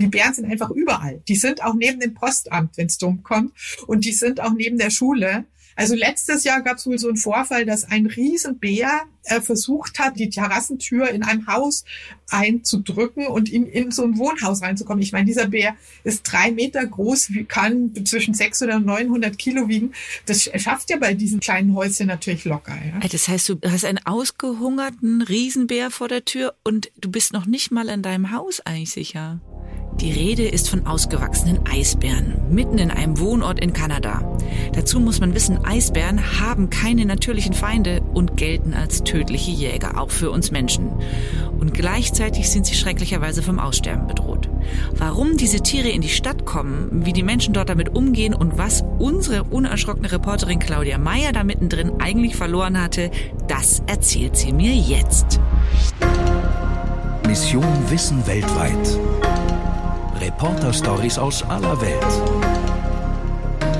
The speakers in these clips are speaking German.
Die Bären sind einfach überall. Die sind auch neben dem Postamt, wenn es dumm kommt. Und die sind auch neben der Schule. Also letztes Jahr gab es wohl so einen Vorfall, dass ein Riesenbär äh, versucht hat, die Terrassentür in einem Haus einzudrücken und in, in so ein Wohnhaus reinzukommen. Ich meine, dieser Bär ist drei Meter groß, kann zwischen 600 und 900 Kilo wiegen. Das schafft ja bei diesen kleinen Häuschen natürlich locker. Ja? Das heißt, du hast einen ausgehungerten Riesenbär vor der Tür und du bist noch nicht mal in deinem Haus eigentlich sicher. Die Rede ist von ausgewachsenen Eisbären, mitten in einem Wohnort in Kanada. Dazu muss man wissen, Eisbären haben keine natürlichen Feinde und gelten als tödliche Jäger, auch für uns Menschen. Und gleichzeitig sind sie schrecklicherweise vom Aussterben bedroht. Warum diese Tiere in die Stadt kommen, wie die Menschen dort damit umgehen und was unsere unerschrockene Reporterin Claudia Meyer da mittendrin eigentlich verloren hatte, das erzählt sie mir jetzt. Mission Wissen weltweit. Reporter-Stories aus aller Welt.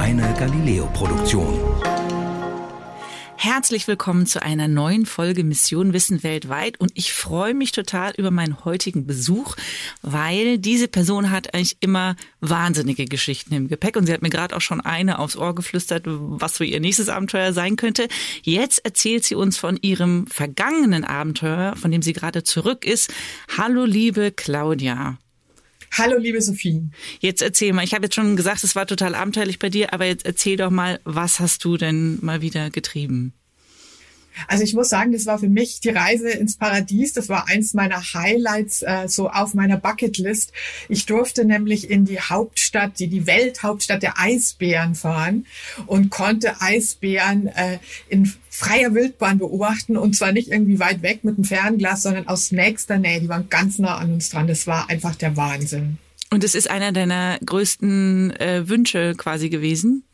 Eine Galileo-Produktion. Herzlich willkommen zu einer neuen Folge Mission Wissen weltweit und ich freue mich total über meinen heutigen Besuch, weil diese Person hat eigentlich immer wahnsinnige Geschichten im Gepäck und sie hat mir gerade auch schon eine aufs Ohr geflüstert, was so ihr nächstes Abenteuer sein könnte. Jetzt erzählt sie uns von ihrem vergangenen Abenteuer, von dem sie gerade zurück ist. Hallo liebe Claudia. Hallo, liebe Sophie. Jetzt erzähl mal, ich habe jetzt schon gesagt, es war total abenteuerlich bei dir, aber jetzt erzähl doch mal, was hast du denn mal wieder getrieben? Also ich muss sagen, das war für mich die Reise ins Paradies. Das war eins meiner Highlights äh, so auf meiner Bucketlist. Ich durfte nämlich in die Hauptstadt, die die Welthauptstadt der Eisbären fahren und konnte Eisbären äh, in freier Wildbahn beobachten und zwar nicht irgendwie weit weg mit einem Fernglas, sondern aus nächster Nähe. Die waren ganz nah an uns dran. Das war einfach der Wahnsinn. Und es ist einer deiner größten äh, Wünsche quasi gewesen?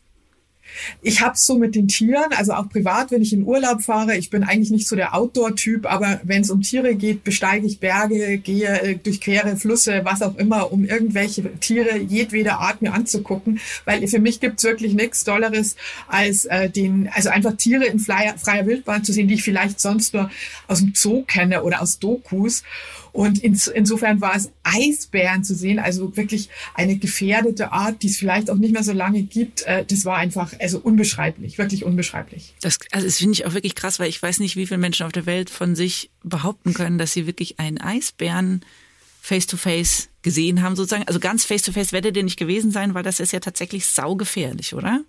Ich habe so mit den Tieren, also auch privat, wenn ich in Urlaub fahre, ich bin eigentlich nicht so der Outdoor-Typ, aber wenn es um Tiere geht, besteige ich Berge, gehe äh, durchquere Flüsse, was auch immer, um irgendwelche Tiere jedweder Art mir anzugucken, weil für mich gibt's wirklich nichts Dolleres als äh, den, also einfach Tiere in freier, freier Wildbahn zu sehen, die ich vielleicht sonst nur aus dem Zoo kenne oder aus Dokus. Und ins, insofern war es Eisbären zu sehen, also wirklich eine gefährdete Art, die es vielleicht auch nicht mehr so lange gibt. Äh, das war einfach also unbeschreiblich, wirklich unbeschreiblich. Das, also das finde ich auch wirklich krass, weil ich weiß nicht, wie viele Menschen auf der Welt von sich behaupten können, dass sie wirklich einen Eisbären face to face gesehen haben sozusagen. Also ganz face to face werdet ihr nicht gewesen sein, weil das ist ja tatsächlich saugefährlich, oder?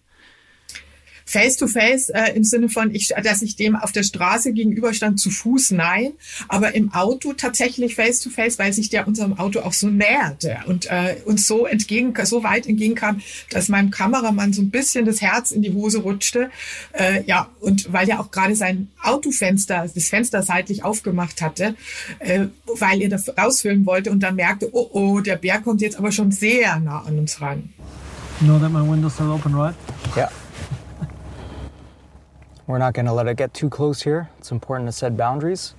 Face-to-face äh, im Sinne von, ich, dass ich dem auf der Straße gegenüberstand, zu Fuß, nein, aber im Auto tatsächlich Face-to-face, -face, weil sich der unserem Auto auch so näherte und äh, uns so entgegen, so weit entgegenkam, dass meinem Kameramann so ein bisschen das Herz in die Hose rutschte. Äh, ja, und weil er auch gerade sein Autofenster, das Fenster seitlich aufgemacht hatte, äh, weil er das rausfilmen wollte und dann merkte, oh oh, der Bär kommt jetzt aber schon sehr nah an uns ran. You know that my windows are open, right? Yeah. We're not going let it get too close here. It's important to set boundaries.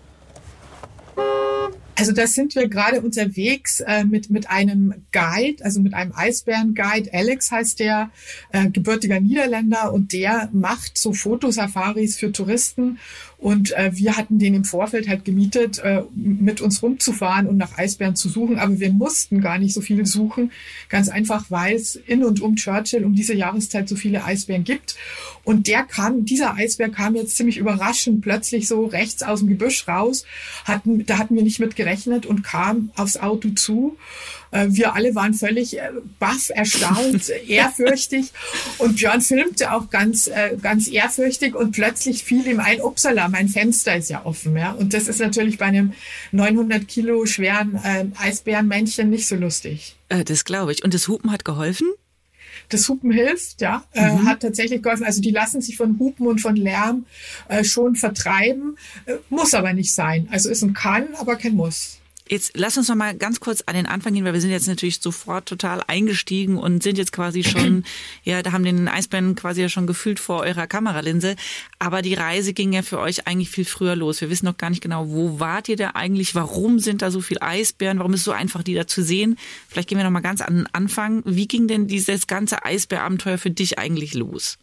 Also da sind wir gerade unterwegs äh, mit, mit einem Guide, also mit einem Eisbären-Guide. Alex heißt der, äh, gebürtiger Niederländer und der macht so Fotosafaris für Touristen und äh, wir hatten den im Vorfeld halt gemietet, äh, mit uns rumzufahren und nach Eisbären zu suchen. Aber wir mussten gar nicht so viel suchen. Ganz einfach, weil es in und um Churchill um diese Jahreszeit so viele Eisbären gibt. Und der kam, dieser Eisbär kam jetzt ziemlich überraschend plötzlich so rechts aus dem Gebüsch raus. Hatten, da hatten wir nicht mit gerechnet und kam aufs Auto zu. Äh, wir alle waren völlig äh, baff, erstaunt, ehrfürchtig. Und Björn filmte auch ganz, äh, ganz ehrfürchtig und plötzlich fiel ihm ein, upsala, mein Fenster ist ja offen. Ja? Und das ist natürlich bei einem 900 Kilo schweren Eisbärenmännchen nicht so lustig. Das glaube ich. Und das Hupen hat geholfen? das Hupen hilft, ja, äh, mhm. hat tatsächlich geholfen. Also die lassen sich von Hupen und von Lärm äh, schon vertreiben, äh, muss aber nicht sein. Also ist ein Kann, aber kein Muss. Jetzt lass uns noch mal ganz kurz an den Anfang gehen, weil wir sind jetzt natürlich sofort total eingestiegen und sind jetzt quasi schon, ja, da haben den Eisbären quasi ja schon gefühlt vor eurer Kameralinse. Aber die Reise ging ja für euch eigentlich viel früher los. Wir wissen noch gar nicht genau, wo wart ihr da eigentlich? Warum sind da so viel Eisbären? Warum ist es so einfach, die da zu sehen? Vielleicht gehen wir noch mal ganz an den Anfang. Wie ging denn dieses ganze Eisbärabenteuer für dich eigentlich los?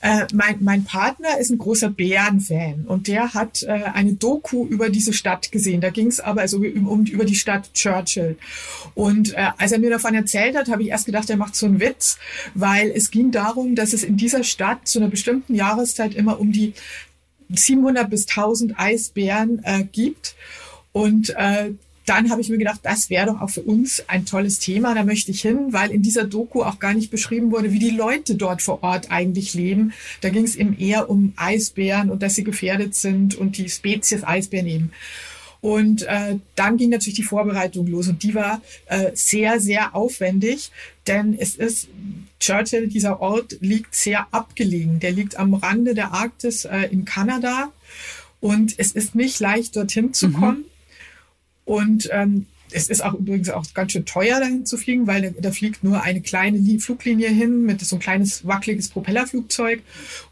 Äh, mein, mein Partner ist ein großer Bären-Fan und der hat äh, eine Doku über diese Stadt gesehen. Da ging es aber also um, um, über die Stadt Churchill. Und äh, als er mir davon erzählt hat, habe ich erst gedacht, er macht so einen Witz, weil es ging darum, dass es in dieser Stadt zu einer bestimmten Jahreszeit immer um die 700 bis 1000 Eisbären äh, gibt. Und äh, dann habe ich mir gedacht, das wäre doch auch für uns ein tolles Thema. Da möchte ich hin, weil in dieser Doku auch gar nicht beschrieben wurde, wie die Leute dort vor Ort eigentlich leben. Da ging es eben eher um Eisbären und dass sie gefährdet sind und die Spezies Eisbären eben. Und äh, dann ging natürlich die Vorbereitung los und die war äh, sehr, sehr aufwendig, denn es ist, Churchill, dieser Ort liegt sehr abgelegen. Der liegt am Rande der Arktis äh, in Kanada und es ist nicht leicht, dorthin zu mhm. kommen. Und ähm, es ist auch übrigens auch ganz schön teuer, dahin zu fliegen, weil da, fliegt nur eine kleine Fluglinie hin mit so ein kleines wackeliges Propellerflugzeug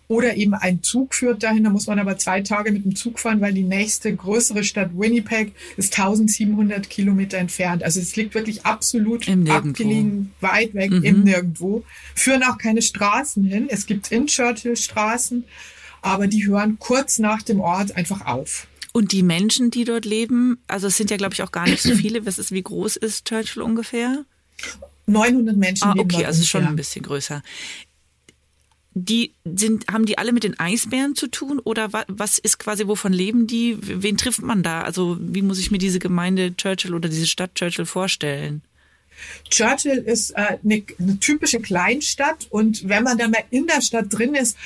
oder eben ein Zug führt dahin. Da muss man aber zwei Tage mit dem Zug fahren, weil die nächste größere Stadt Winnipeg ist 1700 Kilometer entfernt. Also es liegt wirklich absolut abgelegen, weit weg mhm. im Nirgendwo. Führen auch keine Straßen hin. Es gibt in Churchill Straßen, aber die hören kurz nach dem Ort einfach auf. Und die Menschen, die dort leben, also es sind ja, glaube ich, auch gar nicht so viele. Was ist, wie groß ist Churchill ungefähr? 900 Menschen. Ah, okay, also schon ein bisschen größer. Die sind, haben die alle mit den Eisbären zu tun oder was ist quasi, wovon leben die? Wen trifft man da? Also wie muss ich mir diese Gemeinde Churchill oder diese Stadt Churchill vorstellen? Churchill ist äh, eine, eine typische Kleinstadt und wenn man da mal in der Stadt drin ist,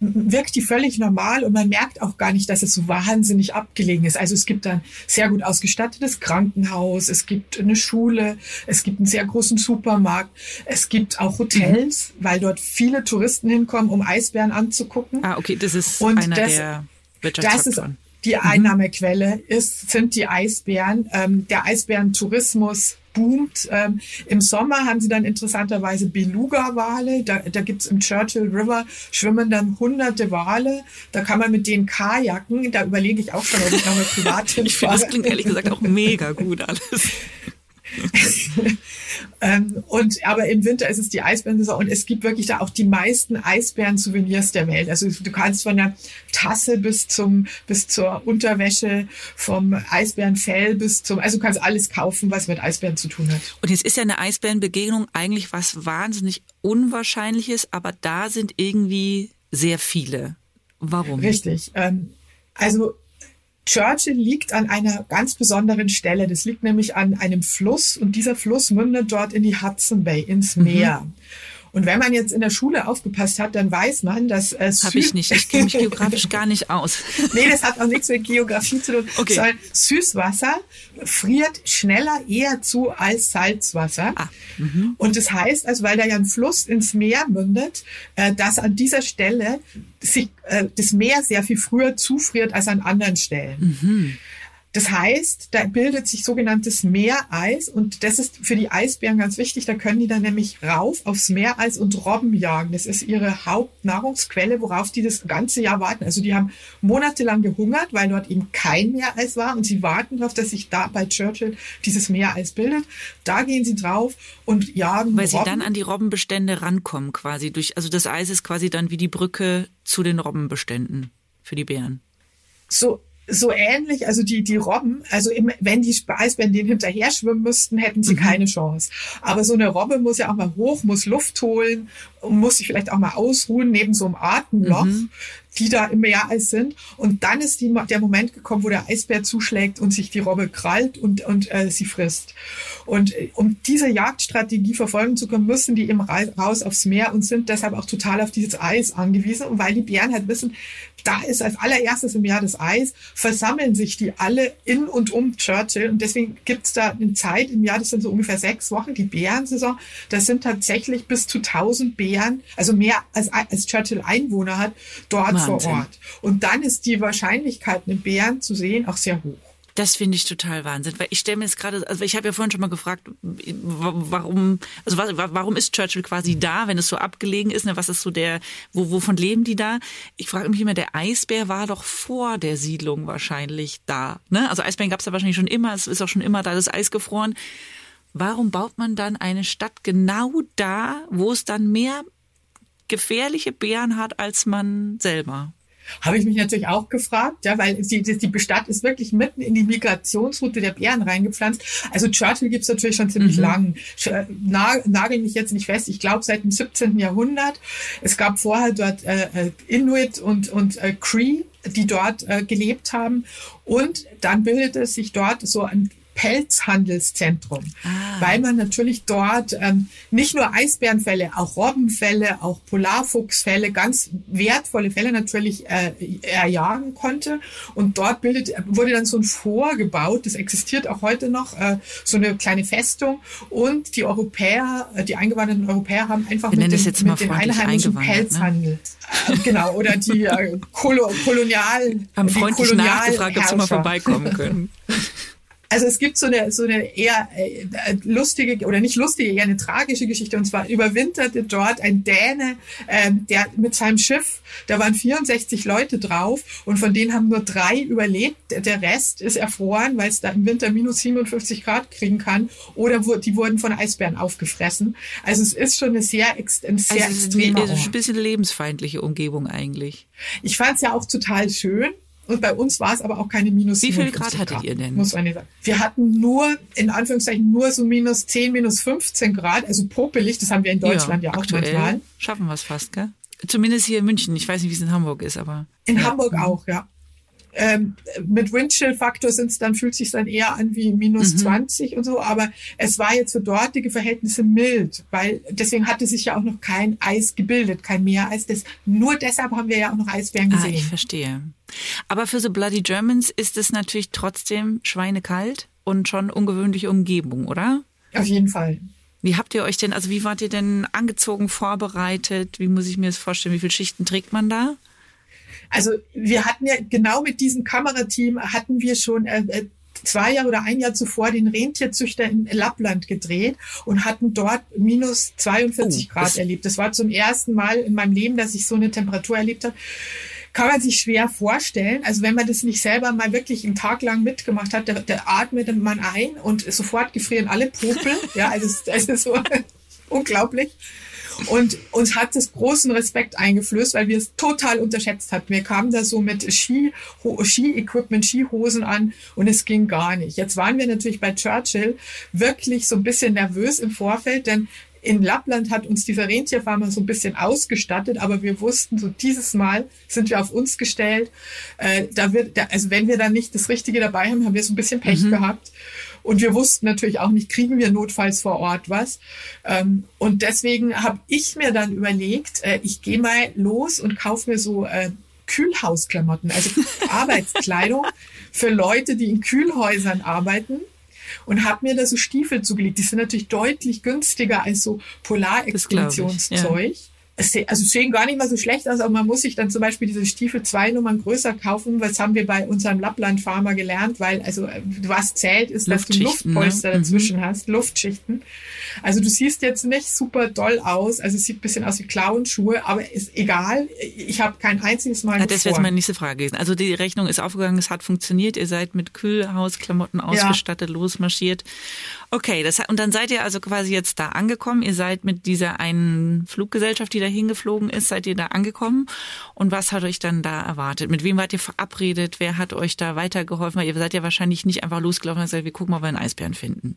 wirkt die völlig normal und man merkt auch gar nicht, dass es so wahnsinnig abgelegen ist. Also es gibt ein sehr gut ausgestattetes Krankenhaus, es gibt eine Schule, es gibt einen sehr großen Supermarkt, es gibt auch Hotels, mhm. weil dort viele Touristen hinkommen, um Eisbären anzugucken. Ah, okay, das ist und einer das, der Wirtschaftsfaktoren. Die mhm. Einnahmequelle ist, sind die Eisbären. Ähm, der Eisbärentourismus boomt. Ähm, Im Sommer haben sie dann interessanterweise Beluga-Wale. Da, da gibt's im Churchill River schwimmen dann hunderte Wale. Da kann man mit denen kajaken. Da überlege ich auch schon, ob ich nochmal privat hinfahre. Ich finde, das klingt ehrlich gesagt auch mega gut alles. ähm, und aber im Winter ist es die Eisbärensaison und es gibt wirklich da auch die meisten Eisbären-Souvenirs der Welt. Also du kannst von der Tasse bis zum bis zur Unterwäsche, vom Eisbärenfell bis zum, also du kannst alles kaufen, was mit Eisbären zu tun hat. Und jetzt ist ja eine Eisbärenbegegnung eigentlich was wahnsinnig Unwahrscheinliches, aber da sind irgendwie sehr viele. Warum? Richtig. Ähm, also Churchill liegt an einer ganz besonderen Stelle. Das liegt nämlich an einem Fluss und dieser Fluss mündet dort in die Hudson Bay, ins mhm. Meer. Mhm. Und wenn man jetzt in der Schule aufgepasst hat, dann weiß man, dass äh, Habe ich nicht. Ich kenne mich geografisch gar nicht aus. nee, das hat auch nichts mit Geografie zu tun. Okay. Sondern Süßwasser friert schneller eher zu als Salzwasser. Ah. Mhm. Und das heißt, also weil da ja ein Fluss ins Meer mündet, äh, dass an dieser Stelle sich äh, das Meer sehr viel früher zufriert als an anderen Stellen. Mhm. Das heißt, da bildet sich sogenanntes Meereis und das ist für die Eisbären ganz wichtig. Da können die dann nämlich rauf aufs Meereis und Robben jagen. Das ist ihre Hauptnahrungsquelle, worauf die das ganze Jahr warten. Also die haben monatelang gehungert, weil dort eben kein Meereis war und sie warten darauf, dass sich da bei Churchill dieses Meereis bildet. Da gehen sie drauf und jagen. Weil Robben. sie dann an die Robbenbestände rankommen quasi durch. Also das Eis ist quasi dann wie die Brücke zu den Robbenbeständen für die Bären. So so ähnlich, also die, die Robben, also im, wenn die Eisbären denen hinterher schwimmen müssten, hätten sie mhm. keine Chance. Aber so eine Robbe muss ja auch mal hoch, muss Luft holen und muss sich vielleicht auch mal ausruhen neben so einem Atemloch. Mhm die da im Meereis sind. Und dann ist die, der Moment gekommen, wo der Eisbär zuschlägt und sich die Robbe krallt und, und äh, sie frisst. Und äh, um diese Jagdstrategie verfolgen zu können, müssen die eben raus aufs Meer und sind deshalb auch total auf dieses Eis angewiesen. Und weil die Bären halt wissen, da ist als allererstes im Jahr das Eis, versammeln sich die alle in und um Churchill. Und deswegen gibt's da eine Zeit im Jahr, das sind so ungefähr sechs Wochen, die Bärensaison. Das sind tatsächlich bis zu 1000 Bären, also mehr als, als Churchill Einwohner hat, dort Wahnsinn. vor Ort. Und dann ist die Wahrscheinlichkeit, einen Bären zu sehen, auch sehr hoch. Das finde ich total Wahnsinn, weil ich stelle mir jetzt gerade, also ich habe ja vorhin schon mal gefragt, warum, also warum ist Churchill quasi da, wenn es so abgelegen ist? Ne? Was ist so der, wo, wovon leben die da? Ich frage mich immer, der Eisbär war doch vor der Siedlung wahrscheinlich da. Ne? Also Eisbären gab es ja wahrscheinlich schon immer, es ist auch schon immer da das Eis gefroren. Warum baut man dann eine Stadt genau da, wo es dann mehr gefährliche Bären hat als man selber. Habe ich mich natürlich auch gefragt, ja, weil die, die Stadt ist wirklich mitten in die Migrationsroute der Bären reingepflanzt. Also Churchill gibt's natürlich schon ziemlich mhm. lang. Nagel mich jetzt nicht fest, ich glaube seit dem 17. Jahrhundert. Es gab vorher dort äh, äh, Inuit und, und äh, Cree, die dort äh, gelebt haben. Und dann bildete sich dort so ein Pelzhandelszentrum, ah. weil man natürlich dort ähm, nicht nur Eisbärenfälle, auch Robbenfälle, auch Polarfuchsfälle, ganz wertvolle Fälle natürlich äh, erjagen konnte. Und dort bildet, wurde dann so ein Fort gebaut, das existiert auch heute noch, äh, so eine kleine Festung. Und die Europäer, äh, die eingewanderten Europäer haben einfach Wir mit, den, mit dem einheimischen ne? Pelzhandel, ne? genau, oder die äh, Kolo Kolonial, haben freundlich Kolonial nachgefragt, ob sie mal vorbeikommen können. Also es gibt so eine, so eine eher äh, lustige oder nicht lustige, eher eine tragische Geschichte. Und zwar überwinterte dort ein Däne, ähm, der mit seinem Schiff, da waren 64 Leute drauf und von denen haben nur drei überlebt. Der Rest ist erfroren, weil es da im Winter minus 57 Grad kriegen kann. Oder die wurden von Eisbären aufgefressen. Also es ist schon eine sehr, ein sehr also extremer Ort. ein bisschen lebensfeindliche Umgebung eigentlich. Ich fand es ja auch total schön. Und bei uns war es aber auch keine minus Wie viel Grad hattet Grad, ihr denn? Muss man sagen. Wir hatten nur, in Anführungszeichen, nur so minus 10, minus 15 Grad, also popelig. Das haben wir in Deutschland ja, ja auch manchmal. Schaffen wir es fast, gell? Zumindest hier in München. Ich weiß nicht, wie es in Hamburg ist, aber. In ja. Hamburg auch, ja. Ähm, mit Windchill-Faktor sind es dann, fühlt sich dann eher an wie minus mhm. 20 und so, aber es war jetzt für dortige Verhältnisse mild, weil deswegen hatte sich ja auch noch kein Eis gebildet, kein Meereis. Das, nur deshalb haben wir ja auch noch Eisbären gesehen. Ah, ich verstehe. Aber für so Bloody Germans ist es natürlich trotzdem schweinekalt und schon ungewöhnliche Umgebung, oder? Auf jeden Fall. Wie habt ihr euch denn, also wie wart ihr denn angezogen, vorbereitet? Wie muss ich mir das vorstellen? Wie viele Schichten trägt man da? Also wir hatten ja genau mit diesem Kamerateam hatten wir schon äh, äh, zwei Jahre oder ein Jahr zuvor den Rentierzüchter in Lappland gedreht und hatten dort minus 42 oh, Grad erlebt. Das war zum ersten Mal in meinem Leben, dass ich so eine Temperatur erlebt habe. Kann man sich schwer vorstellen. Also wenn man das nicht selber mal wirklich einen Tag lang mitgemacht hat, da, da atmet man ein und sofort gefrieren alle Popel. ja, also es ist so unglaublich. Und uns hat es großen Respekt eingeflößt, weil wir es total unterschätzt hatten. Wir kamen da so mit Ski, Ski-Equipment, Skihosen an und es ging gar nicht. Jetzt waren wir natürlich bei Churchill wirklich so ein bisschen nervös im Vorfeld, denn in Lappland hat uns dieser Rentierfarmer so ein bisschen ausgestattet, aber wir wussten, so dieses Mal sind wir auf uns gestellt. Äh, da wird, da, also wenn wir dann nicht das Richtige dabei haben, haben wir so ein bisschen Pech mhm. gehabt. Und wir wussten natürlich auch nicht, kriegen wir notfalls vor Ort was. Ähm, und deswegen habe ich mir dann überlegt, äh, ich gehe mal los und kaufe mir so äh, Kühlhausklamotten, also Arbeitskleidung für Leute, die in Kühlhäusern arbeiten und habe mir da so Stiefel zugelegt. Die sind natürlich deutlich günstiger als so Polarexpeditionszeug also sehen gar nicht mal so schlecht aus, aber man muss sich dann zum Beispiel diese Stiefel zwei Nummern größer kaufen. Was haben wir bei unserem Lappland-Farmer gelernt? Weil, also was zählt, ist, dass du ne? Luftpolster ne? dazwischen mhm. hast, Luftschichten. Also du siehst jetzt nicht super doll aus, also es sieht ein bisschen aus wie Clownschuhe, aber ist egal. Ich habe kein einziges Mal. Ja, das wäre meine nächste Frage gewesen. Also die Rechnung ist aufgegangen, es hat funktioniert, ihr seid mit Kühlhausklamotten ausgestattet, ja. losmarschiert. Okay, das, und dann seid ihr also quasi jetzt da angekommen. Ihr seid mit dieser einen Fluggesellschaft, die da hingeflogen ist, seid ihr da angekommen. Und was hat euch dann da erwartet? Mit wem wart ihr verabredet? Wer hat euch da weitergeholfen? Weil ihr seid ja wahrscheinlich nicht einfach losgelaufen und gesagt, wir gucken mal, ob wir einen Eisbären finden.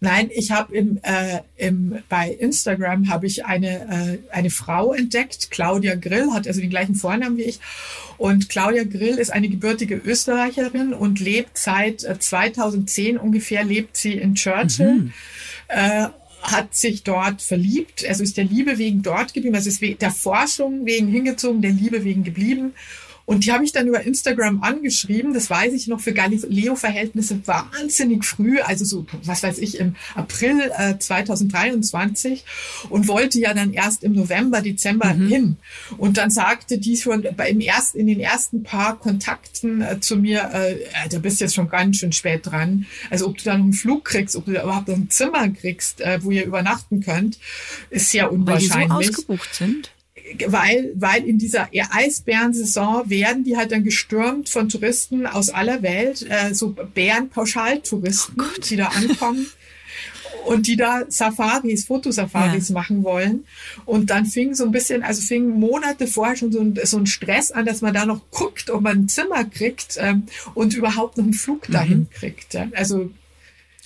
Nein, ich habe im, äh, im, bei Instagram habe ich eine, äh, eine Frau entdeckt, Claudia Grill, hat also den gleichen Vornamen wie ich. Und Claudia Grill ist eine gebürtige Österreicherin und lebt seit äh, 2010 ungefähr, lebt sie in Churchill. Mhm. Äh, hat sich dort verliebt, also ist der Liebe wegen dort geblieben, also ist der Forschung wegen hingezogen, der Liebe wegen geblieben und die habe ich dann über Instagram angeschrieben. Das weiß ich noch für Galileo-Verhältnisse wahnsinnig früh, also so, was weiß ich, im April äh, 2023 und wollte ja dann erst im November, Dezember mhm. hin. Und dann sagte die schon bei im ersten, in den ersten paar Kontakten äh, zu mir, äh, da bist jetzt schon ganz schön spät dran. Also ob du dann einen Flug kriegst, ob du da überhaupt noch ein Zimmer kriegst, äh, wo ihr übernachten könnt, ist sehr unwahrscheinlich. Weil die so ausgebucht sind? Weil, weil in dieser Eisbärensaison werden die halt dann gestürmt von Touristen aus aller Welt, äh, so Bärenpauschaltouristen, oh die da ankommen. und die da Safaris, Fotosafaris ja. machen wollen. Und dann fing so ein bisschen, also fing Monate vorher schon so ein, so ein Stress an, dass man da noch guckt, ob man ein Zimmer kriegt ähm, und überhaupt noch einen Flug dahin mhm. kriegt. Ja. Also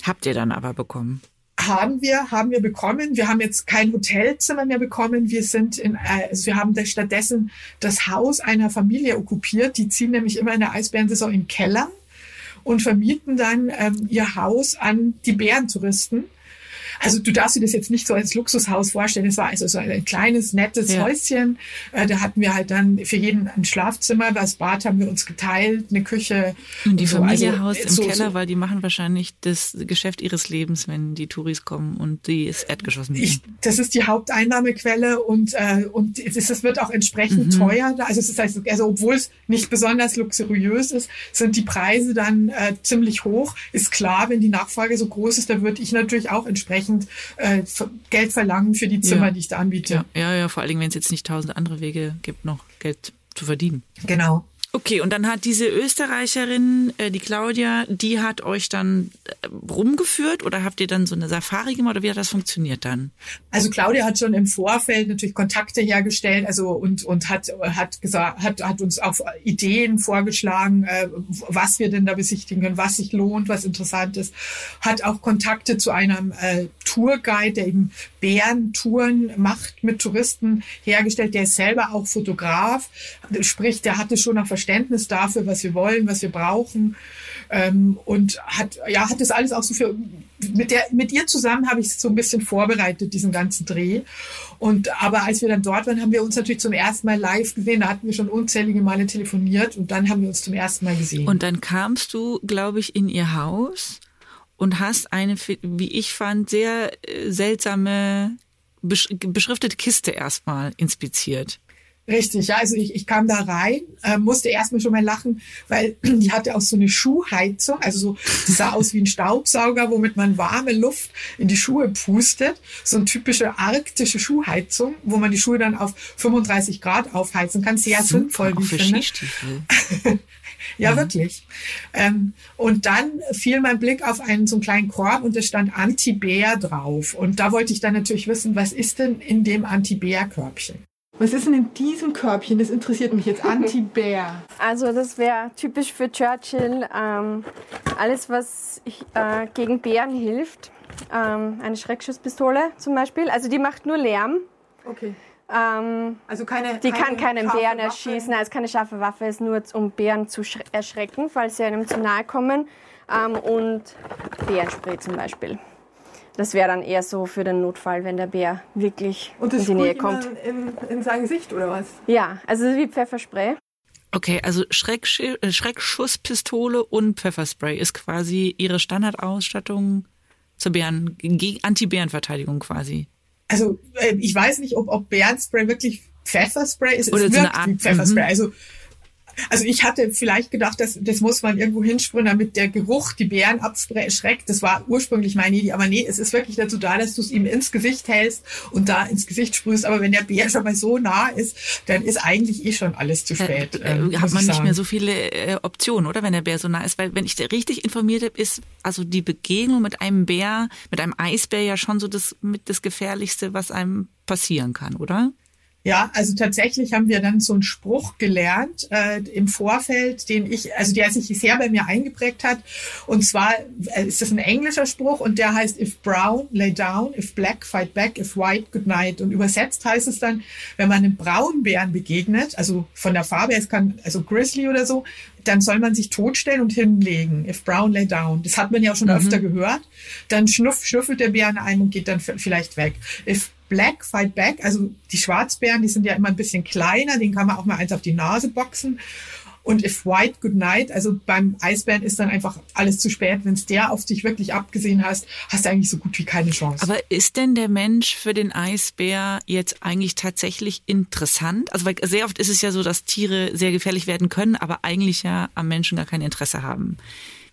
Habt ihr dann aber bekommen? Haben wir, haben wir bekommen. Wir haben jetzt kein Hotelzimmer mehr bekommen. Wir sind in, äh, also wir haben stattdessen das Haus einer Familie okkupiert. Die ziehen nämlich immer in der Eisbärensaison im Keller und vermieten dann ähm, ihr Haus an die Bärentouristen. Also du darfst dir das jetzt nicht so als Luxushaus vorstellen. Es war also so ein kleines, nettes ja. Häuschen. Äh, da hatten wir halt dann für jeden ein Schlafzimmer. Das Bad haben wir uns geteilt, eine Küche. Und die Familie also, haust im so, Keller, so. weil die machen wahrscheinlich das Geschäft ihres Lebens, wenn die Touris kommen und die ist Erdgeschoss ich, Das ist die Haupteinnahmequelle und, äh, und es, ist, es wird auch entsprechend mhm. teuer. Also es ist also, also obwohl es nicht besonders luxuriös ist, sind die Preise dann äh, ziemlich hoch. Ist klar, wenn die Nachfrage so groß ist, dann würde ich natürlich auch entsprechend entsprechend äh, Geld verlangen für die Zimmer, ja. die ich da anbiete. Ja, ja, ja vor allem, wenn es jetzt nicht tausend andere Wege gibt, noch Geld zu verdienen. Genau. Okay, und dann hat diese Österreicherin, äh, die Claudia, die hat euch dann äh, rumgeführt oder habt ihr dann so eine Safari gemacht oder wie hat das funktioniert dann? Also Claudia hat schon im Vorfeld natürlich Kontakte hergestellt, also und und hat hat gesagt, hat hat uns auch Ideen vorgeschlagen, äh, was wir denn da besichtigen können, was sich lohnt, was interessant ist. Hat auch Kontakte zu einem äh, Tourguide, der eben Bärentouren macht mit Touristen hergestellt. Der ist selber auch Fotograf, sprich, der hatte schon noch Verständnis dafür, was wir wollen, was wir brauchen. Ähm, und hat, ja, hat das alles auch so für, mit der, mit ihr zusammen habe ich es so ein bisschen vorbereitet, diesen ganzen Dreh. Und, aber als wir dann dort waren, haben wir uns natürlich zum ersten Mal live gesehen. Da hatten wir schon unzählige Male telefoniert und dann haben wir uns zum ersten Mal gesehen. Und dann kamst du, glaube ich, in ihr Haus und hast eine, wie ich fand, sehr äh, seltsame beschriftete Kiste erstmal inspiziert. Richtig, ja, also ich, ich kam da rein, äh, musste erstmal schon mal lachen, weil die hatte auch so eine Schuhheizung, also so, die sah aus wie ein Staubsauger, womit man warme Luft in die Schuhe pustet. So eine typische arktische Schuhheizung, wo man die Schuhe dann auf 35 Grad aufheizen kann. Sehr Super, sinnvoll, wie ich finde. ja, mhm. wirklich. Ähm, und dann fiel mein Blick auf einen so einen kleinen Korb und es stand Anti-Bär drauf. Und da wollte ich dann natürlich wissen, was ist denn in dem Anti-Bär-Körbchen? Was ist denn in diesem Körbchen? Das interessiert mich jetzt. Anti-Bär. Also das wäre typisch für Churchill. Ähm, alles, was äh, gegen Bären hilft. Ähm, eine Schreckschusspistole zum Beispiel. Also die macht nur Lärm. Okay. Ähm, also keine, die keine kann keinen Bären erschießen. Also keine scharfe Waffe ist nur, um Bären zu erschrecken, falls sie einem zu nahe kommen. Ähm, und Bärenspray zum Beispiel. Das wäre dann eher so für den Notfall, wenn der Bär wirklich in die Nähe kommt. In, in sein Gesicht oder was? Ja, also wie Pfefferspray. Okay, also Schrecksch äh, Schreckschusspistole und Pfefferspray ist quasi ihre Standardausstattung zur Bären, Anti-Bärenverteidigung quasi. Also äh, ich weiß nicht, ob, ob Bärenspray wirklich Pfefferspray ist. Oder es so eine Art, Pfefferspray. Mhm. Also also ich hatte vielleicht gedacht, dass das muss man irgendwo hinsprühen, damit der Geruch die Bären abschreckt. Das war ursprünglich meine Idee, aber nee, es ist wirklich dazu da, dass du es ihm ins Gesicht hältst und da ins Gesicht sprühst. Aber wenn der Bär schon mal so nah ist, dann ist eigentlich eh schon alles zu spät. Äh, äh, hat man nicht mehr so viele äh, Optionen, oder? Wenn der Bär so nah ist, weil wenn ich richtig informiert habe, ist also die Begegnung mit einem Bär, mit einem Eisbär ja schon so das mit das Gefährlichste, was einem passieren kann, oder? Ja, also tatsächlich haben wir dann so einen Spruch gelernt äh, im Vorfeld, den ich, also der sich sehr bei mir eingeprägt hat. Und zwar äh, ist das ein englischer Spruch und der heißt If brown, lay down, if black, fight back, if white, good night. Und übersetzt heißt es dann, wenn man einem Braunbären begegnet, also von der Farbe, es kann also Grizzly oder so, dann soll man sich totstellen und hinlegen. If brown, lay down. Das hat man ja auch schon mhm. öfter gehört. Dann schnuff, schnüffelt der Bär ein und geht dann vielleicht weg. If Black Fight Back, also die Schwarzbären, die sind ja immer ein bisschen kleiner, den kann man auch mal eins auf die Nase boxen. Und if white, good night, also beim Eisbären ist dann einfach alles zu spät. Wenn es der auf dich wirklich abgesehen hast, hast du eigentlich so gut wie keine Chance. Aber ist denn der Mensch für den Eisbär jetzt eigentlich tatsächlich interessant? Also weil sehr oft ist es ja so, dass Tiere sehr gefährlich werden können, aber eigentlich ja am Menschen gar kein Interesse haben.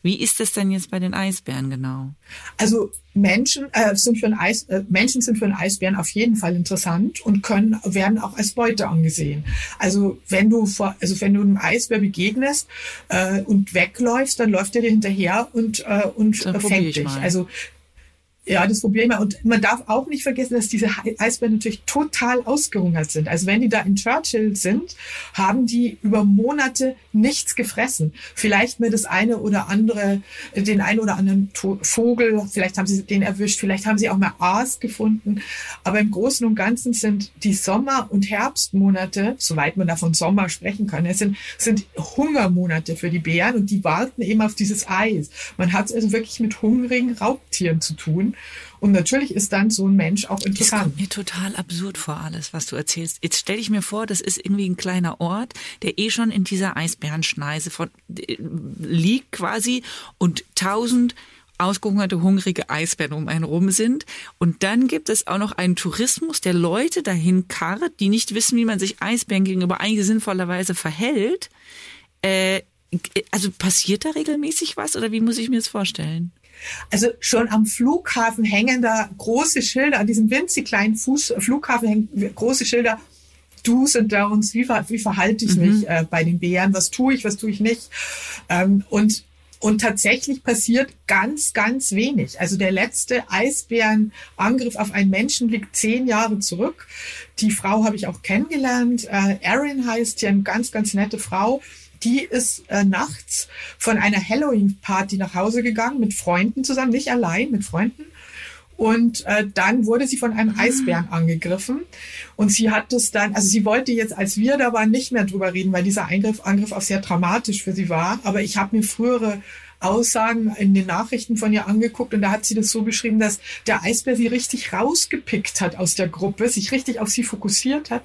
Wie ist es denn jetzt bei den Eisbären genau? Also Menschen äh, sind für ein Eis, äh, Menschen sind für einen Eisbären auf jeden Fall interessant und können werden auch als Beute angesehen. Also wenn du vor, also wenn du einem Eisbär begegnest äh, und wegläufst, dann läuft er dir hinterher und äh, und fängt dich. Mal. Also Ja, das mal. Und man darf auch nicht vergessen, dass diese Eisbären natürlich total ausgehungert sind. Also wenn die da in Churchill sind, haben die über Monate nichts gefressen. Vielleicht mir das eine oder andere, den einen oder anderen Vogel, vielleicht haben sie den erwischt, vielleicht haben sie auch mal Aas gefunden. Aber im Großen und Ganzen sind die Sommer- und Herbstmonate, soweit man davon Sommer sprechen kann, sind, sind Hungermonate für die Bären und die warten eben auf dieses Eis. Man hat es also wirklich mit hungrigen Raubtieren zu tun. Und natürlich ist dann so ein Mensch auch interessant. Das kommt mir total absurd vor, alles, was du erzählst. Jetzt stelle ich mir vor, das ist irgendwie ein kleiner Ort, der eh schon in dieser Eisbärenschneise von, äh, liegt quasi und tausend ausgehungerte, hungrige Eisbären um einen rum sind. Und dann gibt es auch noch einen Tourismus, der Leute dahin karrt, die nicht wissen, wie man sich Eisbären gegenüber eigentlich sinnvollerweise verhält. Äh, also passiert da regelmäßig was oder wie muss ich mir das vorstellen? Also schon am Flughafen hängen da große Schilder, an diesem winzig kleinen Fuß, Flughafen hängen große Schilder. Do's und Don'ts, wie, wie verhalte ich mich mhm. äh, bei den Bären, was tue ich, was tue ich nicht. Ähm, und und tatsächlich passiert ganz, ganz wenig. Also der letzte Eisbärenangriff auf einen Menschen liegt zehn Jahre zurück. Die Frau habe ich auch kennengelernt. Äh, Erin heißt hier, eine ganz, ganz nette Frau die ist äh, nachts von einer Halloween-Party nach Hause gegangen mit Freunden zusammen, nicht allein, mit Freunden. Und äh, dann wurde sie von einem Eisbären angegriffen. Und sie hat es dann, also sie wollte jetzt, als wir da waren, nicht mehr drüber reden, weil dieser Eingriff, Angriff auch sehr dramatisch für sie war. Aber ich habe mir frühere Aussagen in den Nachrichten von ihr angeguckt und da hat sie das so beschrieben, dass der Eisbär sie richtig rausgepickt hat aus der Gruppe, sich richtig auf sie fokussiert hat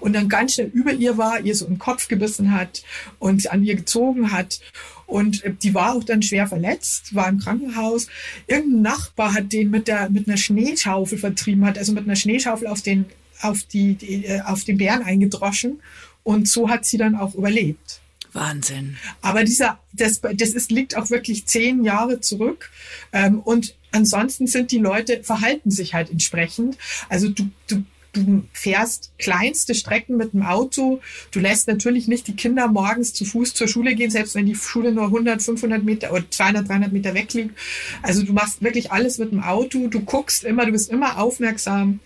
und dann ganz schnell über ihr war, ihr so im Kopf gebissen hat und an ihr gezogen hat. Und die war auch dann schwer verletzt, war im Krankenhaus. Irgendein Nachbar hat den mit der, mit einer Schneeschaufel vertrieben, hat also mit einer Schneeschaufel auf den, auf die, die äh, auf den Bären eingedroschen. Und so hat sie dann auch überlebt. Wahnsinn. Aber dieser, das, das ist, liegt auch wirklich zehn Jahre zurück. Ähm, und ansonsten sind die Leute, verhalten sich halt entsprechend. Also du, du, du fährst kleinste Strecken mit dem Auto. Du lässt natürlich nicht die Kinder morgens zu Fuß zur Schule gehen, selbst wenn die Schule nur 100, 500 Meter oder 200, 300 Meter weg liegt. Also du machst wirklich alles mit dem Auto. Du guckst immer, du bist immer aufmerksam.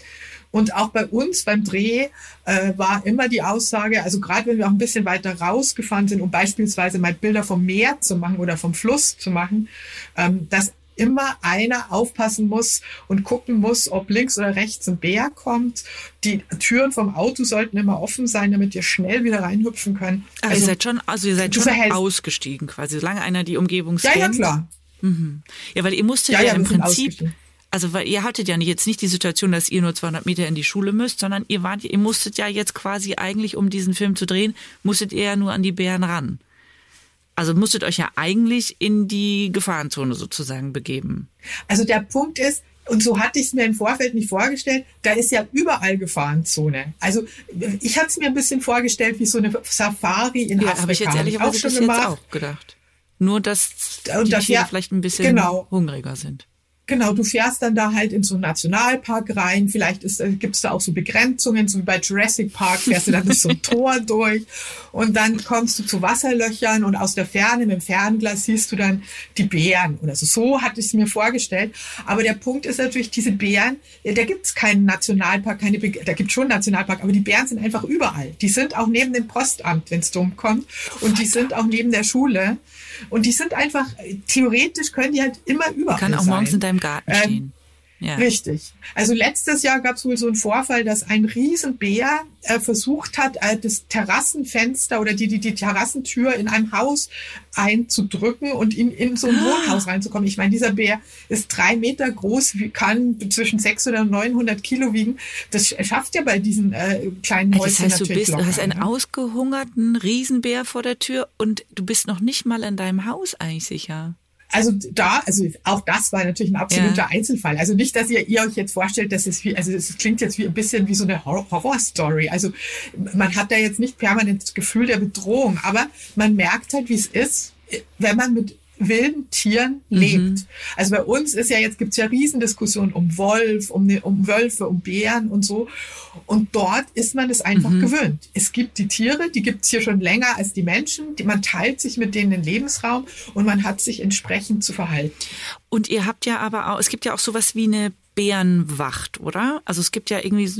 Und auch bei uns beim Dreh äh, war immer die Aussage, also gerade wenn wir auch ein bisschen weiter rausgefahren sind, um beispielsweise mal Bilder vom Meer zu machen oder vom Fluss zu machen, ähm, dass immer einer aufpassen muss und gucken muss, ob links oder rechts ein Bär kommt. Die Türen vom Auto sollten immer offen sein, damit ihr schnell wieder reinhüpfen könnt. Aber also, ihr seid schon, also ihr seid schon ausgestiegen quasi, solange einer die Umgebung ja, Ja, klar. Mhm. Ja, weil ihr musstet ja, ja, ja im Prinzip also weil ihr hattet ja jetzt nicht die Situation, dass ihr nur 200 Meter in die Schule müsst, sondern ihr wart, ihr musstet ja jetzt quasi eigentlich, um diesen Film zu drehen, musstet ihr ja nur an die Bären ran. Also musstet euch ja eigentlich in die Gefahrenzone sozusagen begeben. Also der Punkt ist, und so hatte ich es mir im Vorfeld nicht vorgestellt, da ist ja überall Gefahrenzone. Also ich hatte es mir ein bisschen vorgestellt wie so eine Safari in ja, Afrika. habe ich jetzt ehrlicherweise auch schon jetzt auch gedacht. Nur, dass die und das, Tiere ja, vielleicht ein bisschen genau. hungriger sind. Genau, du fährst dann da halt in so einen Nationalpark rein. Vielleicht ist, äh, gibt es da auch so Begrenzungen, so wie bei Jurassic Park fährst du dann durch so ein Tor durch und dann kommst du zu Wasserlöchern und aus der Ferne mit dem Fernglas siehst du dann die Bären oder so. So hatte ich es mir vorgestellt. Aber der Punkt ist natürlich, diese Bären, da gibt es keinen Nationalpark, keine, Be da gibt schon einen Nationalpark, aber die Bären sind einfach überall. Die sind auch neben dem Postamt, wenn es dumm kommt und die sind auch neben der Schule. Und die sind einfach, theoretisch können die halt immer überall Kann auch sein. morgens in deinem Garten ähm, stehen. Ja. Richtig. Also letztes Jahr gab es wohl so einen Vorfall, dass ein Riesenbär äh, versucht hat, äh, das Terrassenfenster oder die, die, die Terrassentür in einem Haus einzudrücken und in, in so ein ah. Wohnhaus reinzukommen. Ich meine, dieser Bär ist drei Meter groß, kann zwischen 600 und 900 Kilo wiegen. Das schafft ja bei diesen äh, kleinen Häuschen das heißt, du bist, locker, du hast einen ne? ausgehungerten Riesenbär vor der Tür und du bist noch nicht mal in deinem Haus eigentlich sicher also da, also auch das war natürlich ein absoluter ja. Einzelfall. Also nicht, dass ihr, ihr euch jetzt vorstellt, dass es wie, also es klingt jetzt wie ein bisschen wie so eine Horrorstory. Also man hat da jetzt nicht permanent das Gefühl der Bedrohung, aber man merkt halt, wie es ist, wenn man mit wilden Tieren lebt. Mhm. Also bei uns ist ja jetzt gibt's ja Riesendiskussionen um Wolf, um, ne, um Wölfe, um Bären und so. Und dort ist man es einfach mhm. gewöhnt. Es gibt die Tiere, die gibt's hier schon länger als die Menschen. Die, man teilt sich mit denen den Lebensraum und man hat sich entsprechend zu verhalten. Und ihr habt ja aber auch, es gibt ja auch sowas wie eine Bärenwacht, oder? Also es gibt ja irgendwie,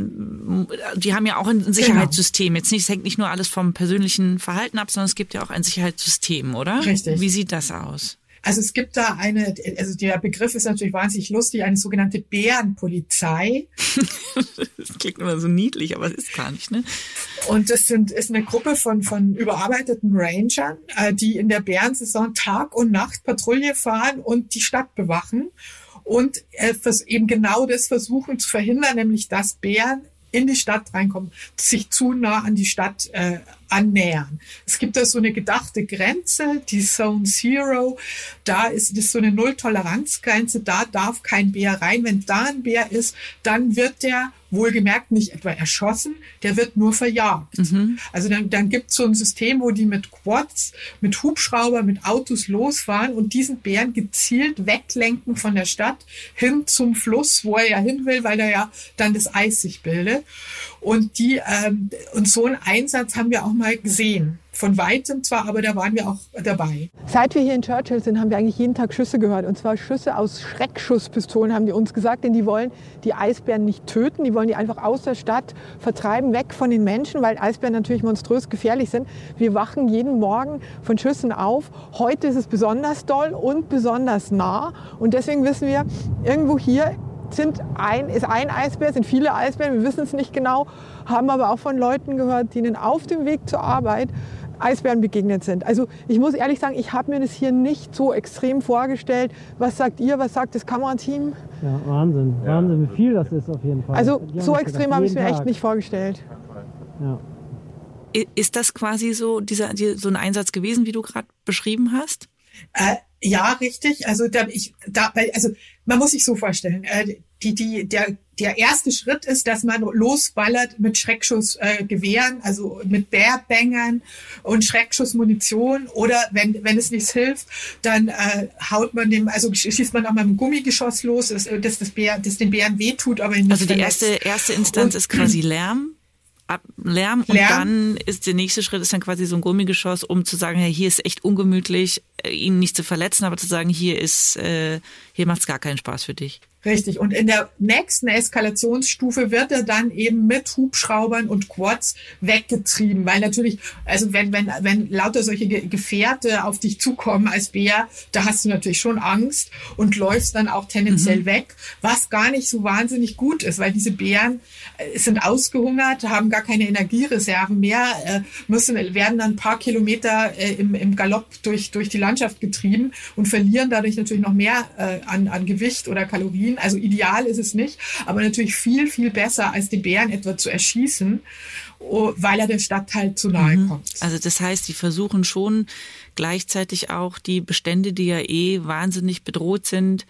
die haben ja auch ein Sicherheitssystem. Jetzt nicht, es hängt nicht nur alles vom persönlichen Verhalten ab, sondern es gibt ja auch ein Sicherheitssystem, oder? Richtig. Wie sieht das aus? Also es gibt da eine, also der Begriff ist natürlich wahnsinnig lustig, eine sogenannte Bärenpolizei. das klingt immer so niedlich, aber es ist gar nicht, ne? Und das sind, ist eine Gruppe von, von überarbeiteten Rangern, äh, die in der Bärensaison Tag und Nacht Patrouille fahren und die Stadt bewachen und äh, eben genau das versuchen zu verhindern, nämlich dass Bären in die Stadt reinkommen, sich zu nah an die Stadt äh, annähern. Es gibt da so eine gedachte Grenze, die Zone Zero. Da ist das so eine Null-Toleranz-Grenze. Da darf kein Bär rein. Wenn da ein Bär ist, dann wird der wohlgemerkt nicht etwa erschossen, der wird nur verjagt. Mhm. Also dann, dann gibt es so ein System, wo die mit Quads, mit Hubschrauber, mit Autos losfahren und diesen Bären gezielt weglenken von der Stadt hin zum Fluss, wo er ja hin will, weil er ja dann das Eis sich bildet. Und die ähm, und so einen Einsatz haben wir auch mal gesehen. Von weitem zwar, aber da waren wir auch dabei. Seit wir hier in Churchill sind, haben wir eigentlich jeden Tag Schüsse gehört. Und zwar Schüsse aus Schreckschusspistolen, haben die uns gesagt. Denn die wollen die Eisbären nicht töten. Die wollen die einfach aus der Stadt vertreiben, weg von den Menschen, weil Eisbären natürlich monströs gefährlich sind. Wir wachen jeden Morgen von Schüssen auf. Heute ist es besonders doll und besonders nah. Und deswegen wissen wir, irgendwo hier sind ein, ist ein Eisbär, sind viele Eisbären, wir wissen es nicht genau, haben aber auch von Leuten gehört, die ihnen auf dem Weg zur Arbeit Eisbären begegnet sind. Also ich muss ehrlich sagen, ich habe mir das hier nicht so extrem vorgestellt. Was sagt ihr, was sagt das Kamerateam? Ja, Wahnsinn, Wahnsinn, wie viel das ist auf jeden Fall. Also so extrem habe ich es mir echt nicht vorgestellt. Ja. Ist das quasi so dieser so ein Einsatz gewesen, wie du gerade beschrieben hast? Äh, ja, richtig. Also da, ich, da, also man muss sich so vorstellen. Äh, die, die, der, der erste Schritt ist, dass man losballert mit Schreckschussgewehren, äh, also mit Bärbängern und Schreckschussmunition. Oder wenn, wenn es nichts hilft, dann äh, haut man dem, also schießt man auch mal mit einem Gummigeschoss los, dass, dass das, Bär, das den Bären wehtut, aber nicht Also die erste, erste Instanz und, ist quasi Lärm. Ab Lärm und Lärm. dann ist der nächste Schritt ist dann quasi so ein Gummigeschoss, um zu sagen, hey, hier ist echt ungemütlich, äh, ihn nicht zu verletzen, aber zu sagen, hier ist, äh, hier macht's gar keinen Spaß für dich. Richtig. Und in der nächsten Eskalationsstufe wird er dann eben mit Hubschraubern und Quads weggetrieben, weil natürlich, also wenn, wenn, wenn lauter solche Gefährte auf dich zukommen als Bär, da hast du natürlich schon Angst und läufst dann auch tendenziell mhm. weg, was gar nicht so wahnsinnig gut ist, weil diese Bären äh, sind ausgehungert, haben gar keine Energiereserven mehr, äh, müssen, werden dann ein paar Kilometer äh, im, im Galopp durch, durch die Landschaft getrieben und verlieren dadurch natürlich noch mehr an, an Gewicht oder Kalorien also ideal ist es nicht, aber natürlich viel, viel besser, als den Bären etwa zu erschießen, oh, weil er der Stadt halt zu nahe mhm. kommt. Also das heißt, die versuchen schon gleichzeitig auch die Bestände, die ja eh wahnsinnig bedroht sind,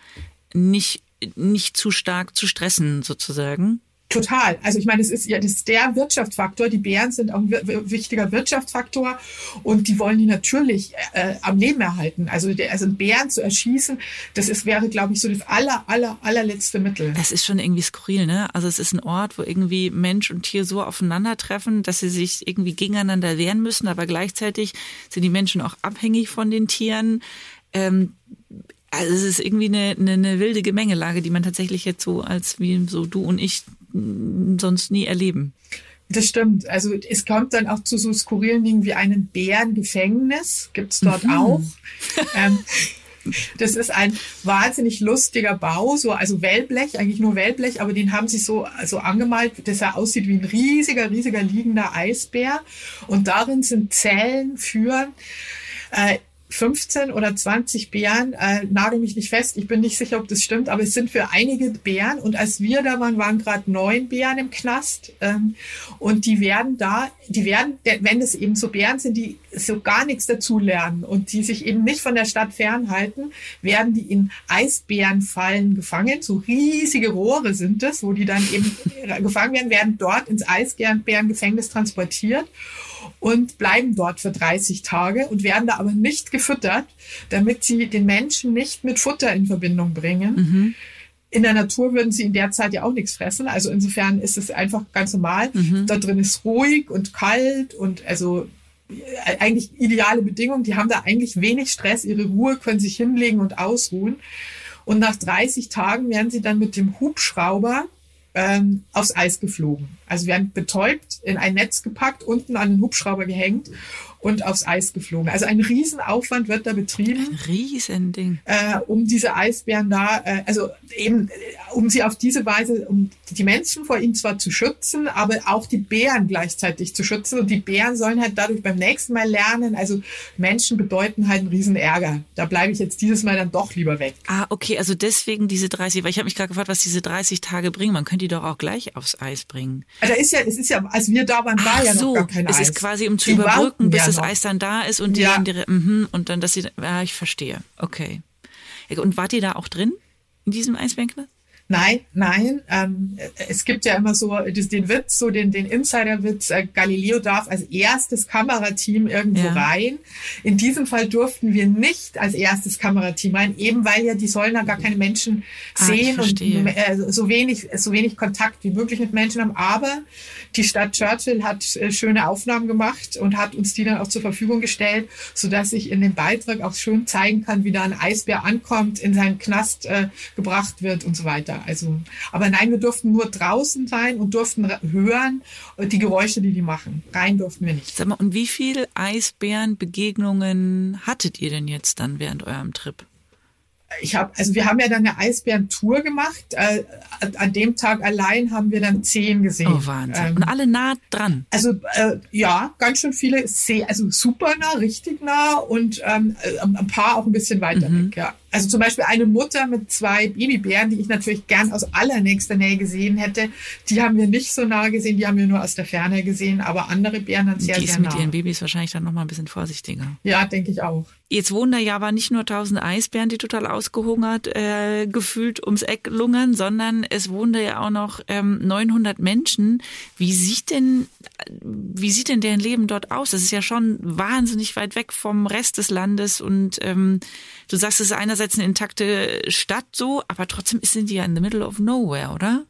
nicht nicht zu stark zu stressen sozusagen. Total. Also ich meine, es ist ja das ist der Wirtschaftsfaktor. Die Bären sind auch ein wichtiger Wirtschaftsfaktor und die wollen die natürlich äh, am Leben erhalten. Also, der, also Bären zu erschießen, das ist, wäre, glaube ich, so das aller, aller, allerletzte Mittel. Das ist schon irgendwie skurril, ne? Also es ist ein Ort, wo irgendwie Mensch und Tier so aufeinandertreffen, dass sie sich irgendwie gegeneinander wehren müssen, aber gleichzeitig sind die Menschen auch abhängig von den Tieren. Ähm, also es ist irgendwie eine, eine, eine wilde Gemengelage, die man tatsächlich jetzt so als wie so du und ich sonst nie erleben. Das stimmt. Also es kommt dann auch zu so skurrilen Dingen wie einem Bärengefängnis, gibt's dort mhm. auch. ähm, das ist ein wahnsinnig lustiger Bau, so also Wellblech, eigentlich nur Wellblech, aber den haben sie so also angemalt, dass er aussieht wie ein riesiger, riesiger liegender Eisbär. Und darin sind Zellen für äh, 15 oder 20 Bären, äh, nagel mich nicht fest, ich bin nicht sicher, ob das stimmt, aber es sind für einige Bären und als wir da waren, waren gerade neun Bären im Knast ähm, und die werden da, die werden, wenn es eben so Bären sind, die so gar nichts dazulernen und die sich eben nicht von der Stadt fernhalten, werden die in Eisbärenfallen gefangen, so riesige Rohre sind es, wo die dann eben gefangen werden, werden dort ins Eisbärengefängnis transportiert und bleiben dort für 30 Tage und werden da aber nicht gefüttert, damit sie den Menschen nicht mit Futter in Verbindung bringen. Mhm. In der Natur würden sie in der Zeit ja auch nichts fressen. Also insofern ist es einfach ganz normal. Mhm. Da drin ist ruhig und kalt und also äh, eigentlich ideale Bedingungen. Die haben da eigentlich wenig Stress, ihre Ruhe, können sich hinlegen und ausruhen. Und nach 30 Tagen werden sie dann mit dem Hubschrauber ähm, aufs Eis geflogen. Also werden betäubt, in ein Netz gepackt, unten an den Hubschrauber gehängt und aufs Eis geflogen. Also ein Riesenaufwand wird da betrieben. Ein Riesending. Äh, um diese Eisbären da, äh, also eben, äh, um sie auf diese Weise, um die Menschen vor ihnen zwar zu schützen, aber auch die Bären gleichzeitig zu schützen. Und die Bären sollen halt dadurch beim nächsten Mal lernen. Also Menschen bedeuten halt einen Riesenärger. Da bleibe ich jetzt dieses Mal dann doch lieber weg. Ah, okay, also deswegen diese 30, weil ich habe mich gerade gefragt, was diese 30 Tage bringen. Man könnte die doch auch gleich aufs Eis bringen. Da ist ja, es ist ja, als wir da waren, war Ach ja noch gar kein es Eis. Es ist quasi, um zu die überbrücken, bis das Eis dann da ist und die ja. dann direkt, mm, und dann, dass sie, ja, ich verstehe. Okay. Und wart ihr da auch drin? In diesem Eisbänkle? Nein, nein. Ähm, es gibt ja immer so das, den Witz, so den, den Insider-Witz, äh, Galileo darf als erstes Kamerateam irgendwo ja. rein. In diesem Fall durften wir nicht als erstes Kamerateam rein, eben weil ja die sollen da gar keine Menschen ah, sehen und äh, so wenig, so wenig Kontakt wie möglich mit Menschen haben. Aber die Stadt Churchill hat äh, schöne Aufnahmen gemacht und hat uns die dann auch zur Verfügung gestellt, so dass ich in dem Beitrag auch schön zeigen kann, wie da ein Eisbär ankommt, in seinen Knast äh, gebracht wird und so weiter. Also, aber nein, wir durften nur draußen sein und durften hören äh, die Geräusche, die die machen. Rein durften wir nicht. Sag mal, und wie viele Eisbärenbegegnungen hattet ihr denn jetzt dann während eurem Trip? ich habe, also wir haben ja dann eine Eisbärentour gemacht. Äh, an dem Tag allein haben wir dann zehn gesehen. Oh Wahnsinn! Ähm, und alle nah dran. Also äh, ja, ganz schön viele, also super nah, richtig nah und ähm, äh, ein paar auch ein bisschen weiter mhm. weg. Ja. Also zum Beispiel eine Mutter mit zwei Babybären, die ich natürlich gern aus allernächster Nähe gesehen hätte, die haben wir nicht so nah gesehen, die haben wir nur aus der Ferne gesehen, aber andere Bären dann sehr, die sehr nah. Die ist mit ihren Babys wahrscheinlich dann nochmal ein bisschen vorsichtiger. Ja, denke ich auch. Jetzt wohnen da ja aber nicht nur tausend Eisbären, die total ausgehungert äh, gefühlt ums Eck lungern, sondern es wohnen da ja auch noch ähm, 900 Menschen. Wie sieht denn wie sieht denn deren Leben dort aus? Das ist ja schon wahnsinnig weit weg vom Rest des Landes und ähm, du sagst, es ist einerseits eine intakte Stadt so, aber trotzdem sind die ja in the middle of nowhere, oder?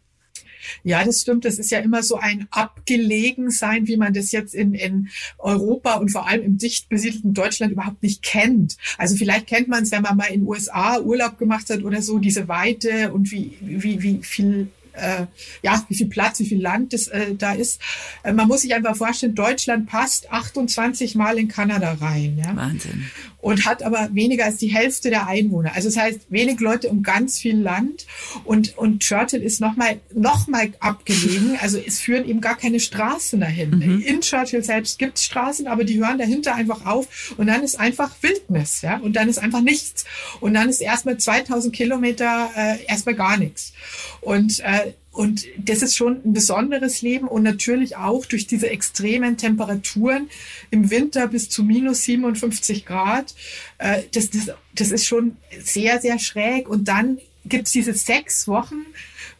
Ja, das stimmt. Das ist ja immer so ein Abgelegensein, wie man das jetzt in, in Europa und vor allem im dicht besiedelten Deutschland überhaupt nicht kennt. Also vielleicht kennt man es, wenn man mal in den USA Urlaub gemacht hat oder so, diese Weite und wie, wie, wie viel äh, ja, wie viel Platz, wie viel Land das, äh, da ist. Äh, man muss sich einfach vorstellen, Deutschland passt 28 Mal in Kanada rein. Ja? Wahnsinn. Und hat aber weniger als die Hälfte der Einwohner. Also das heißt, wenig Leute um ganz viel Land. Und, und Churchill ist nochmal noch mal abgelegen. Also es führen eben gar keine Straßen dahin. Mhm. In Churchill selbst gibt es Straßen, aber die hören dahinter einfach auf. Und dann ist einfach Wildnis. Ja? Und dann ist einfach nichts. Und dann ist erstmal 2000 Kilometer äh, erstmal gar nichts. Und äh, und das ist schon ein besonderes Leben und natürlich auch durch diese extremen Temperaturen im Winter bis zu minus 57 Grad. Äh, das, das, das ist schon sehr, sehr schräg. Und dann gibt's diese sechs Wochen,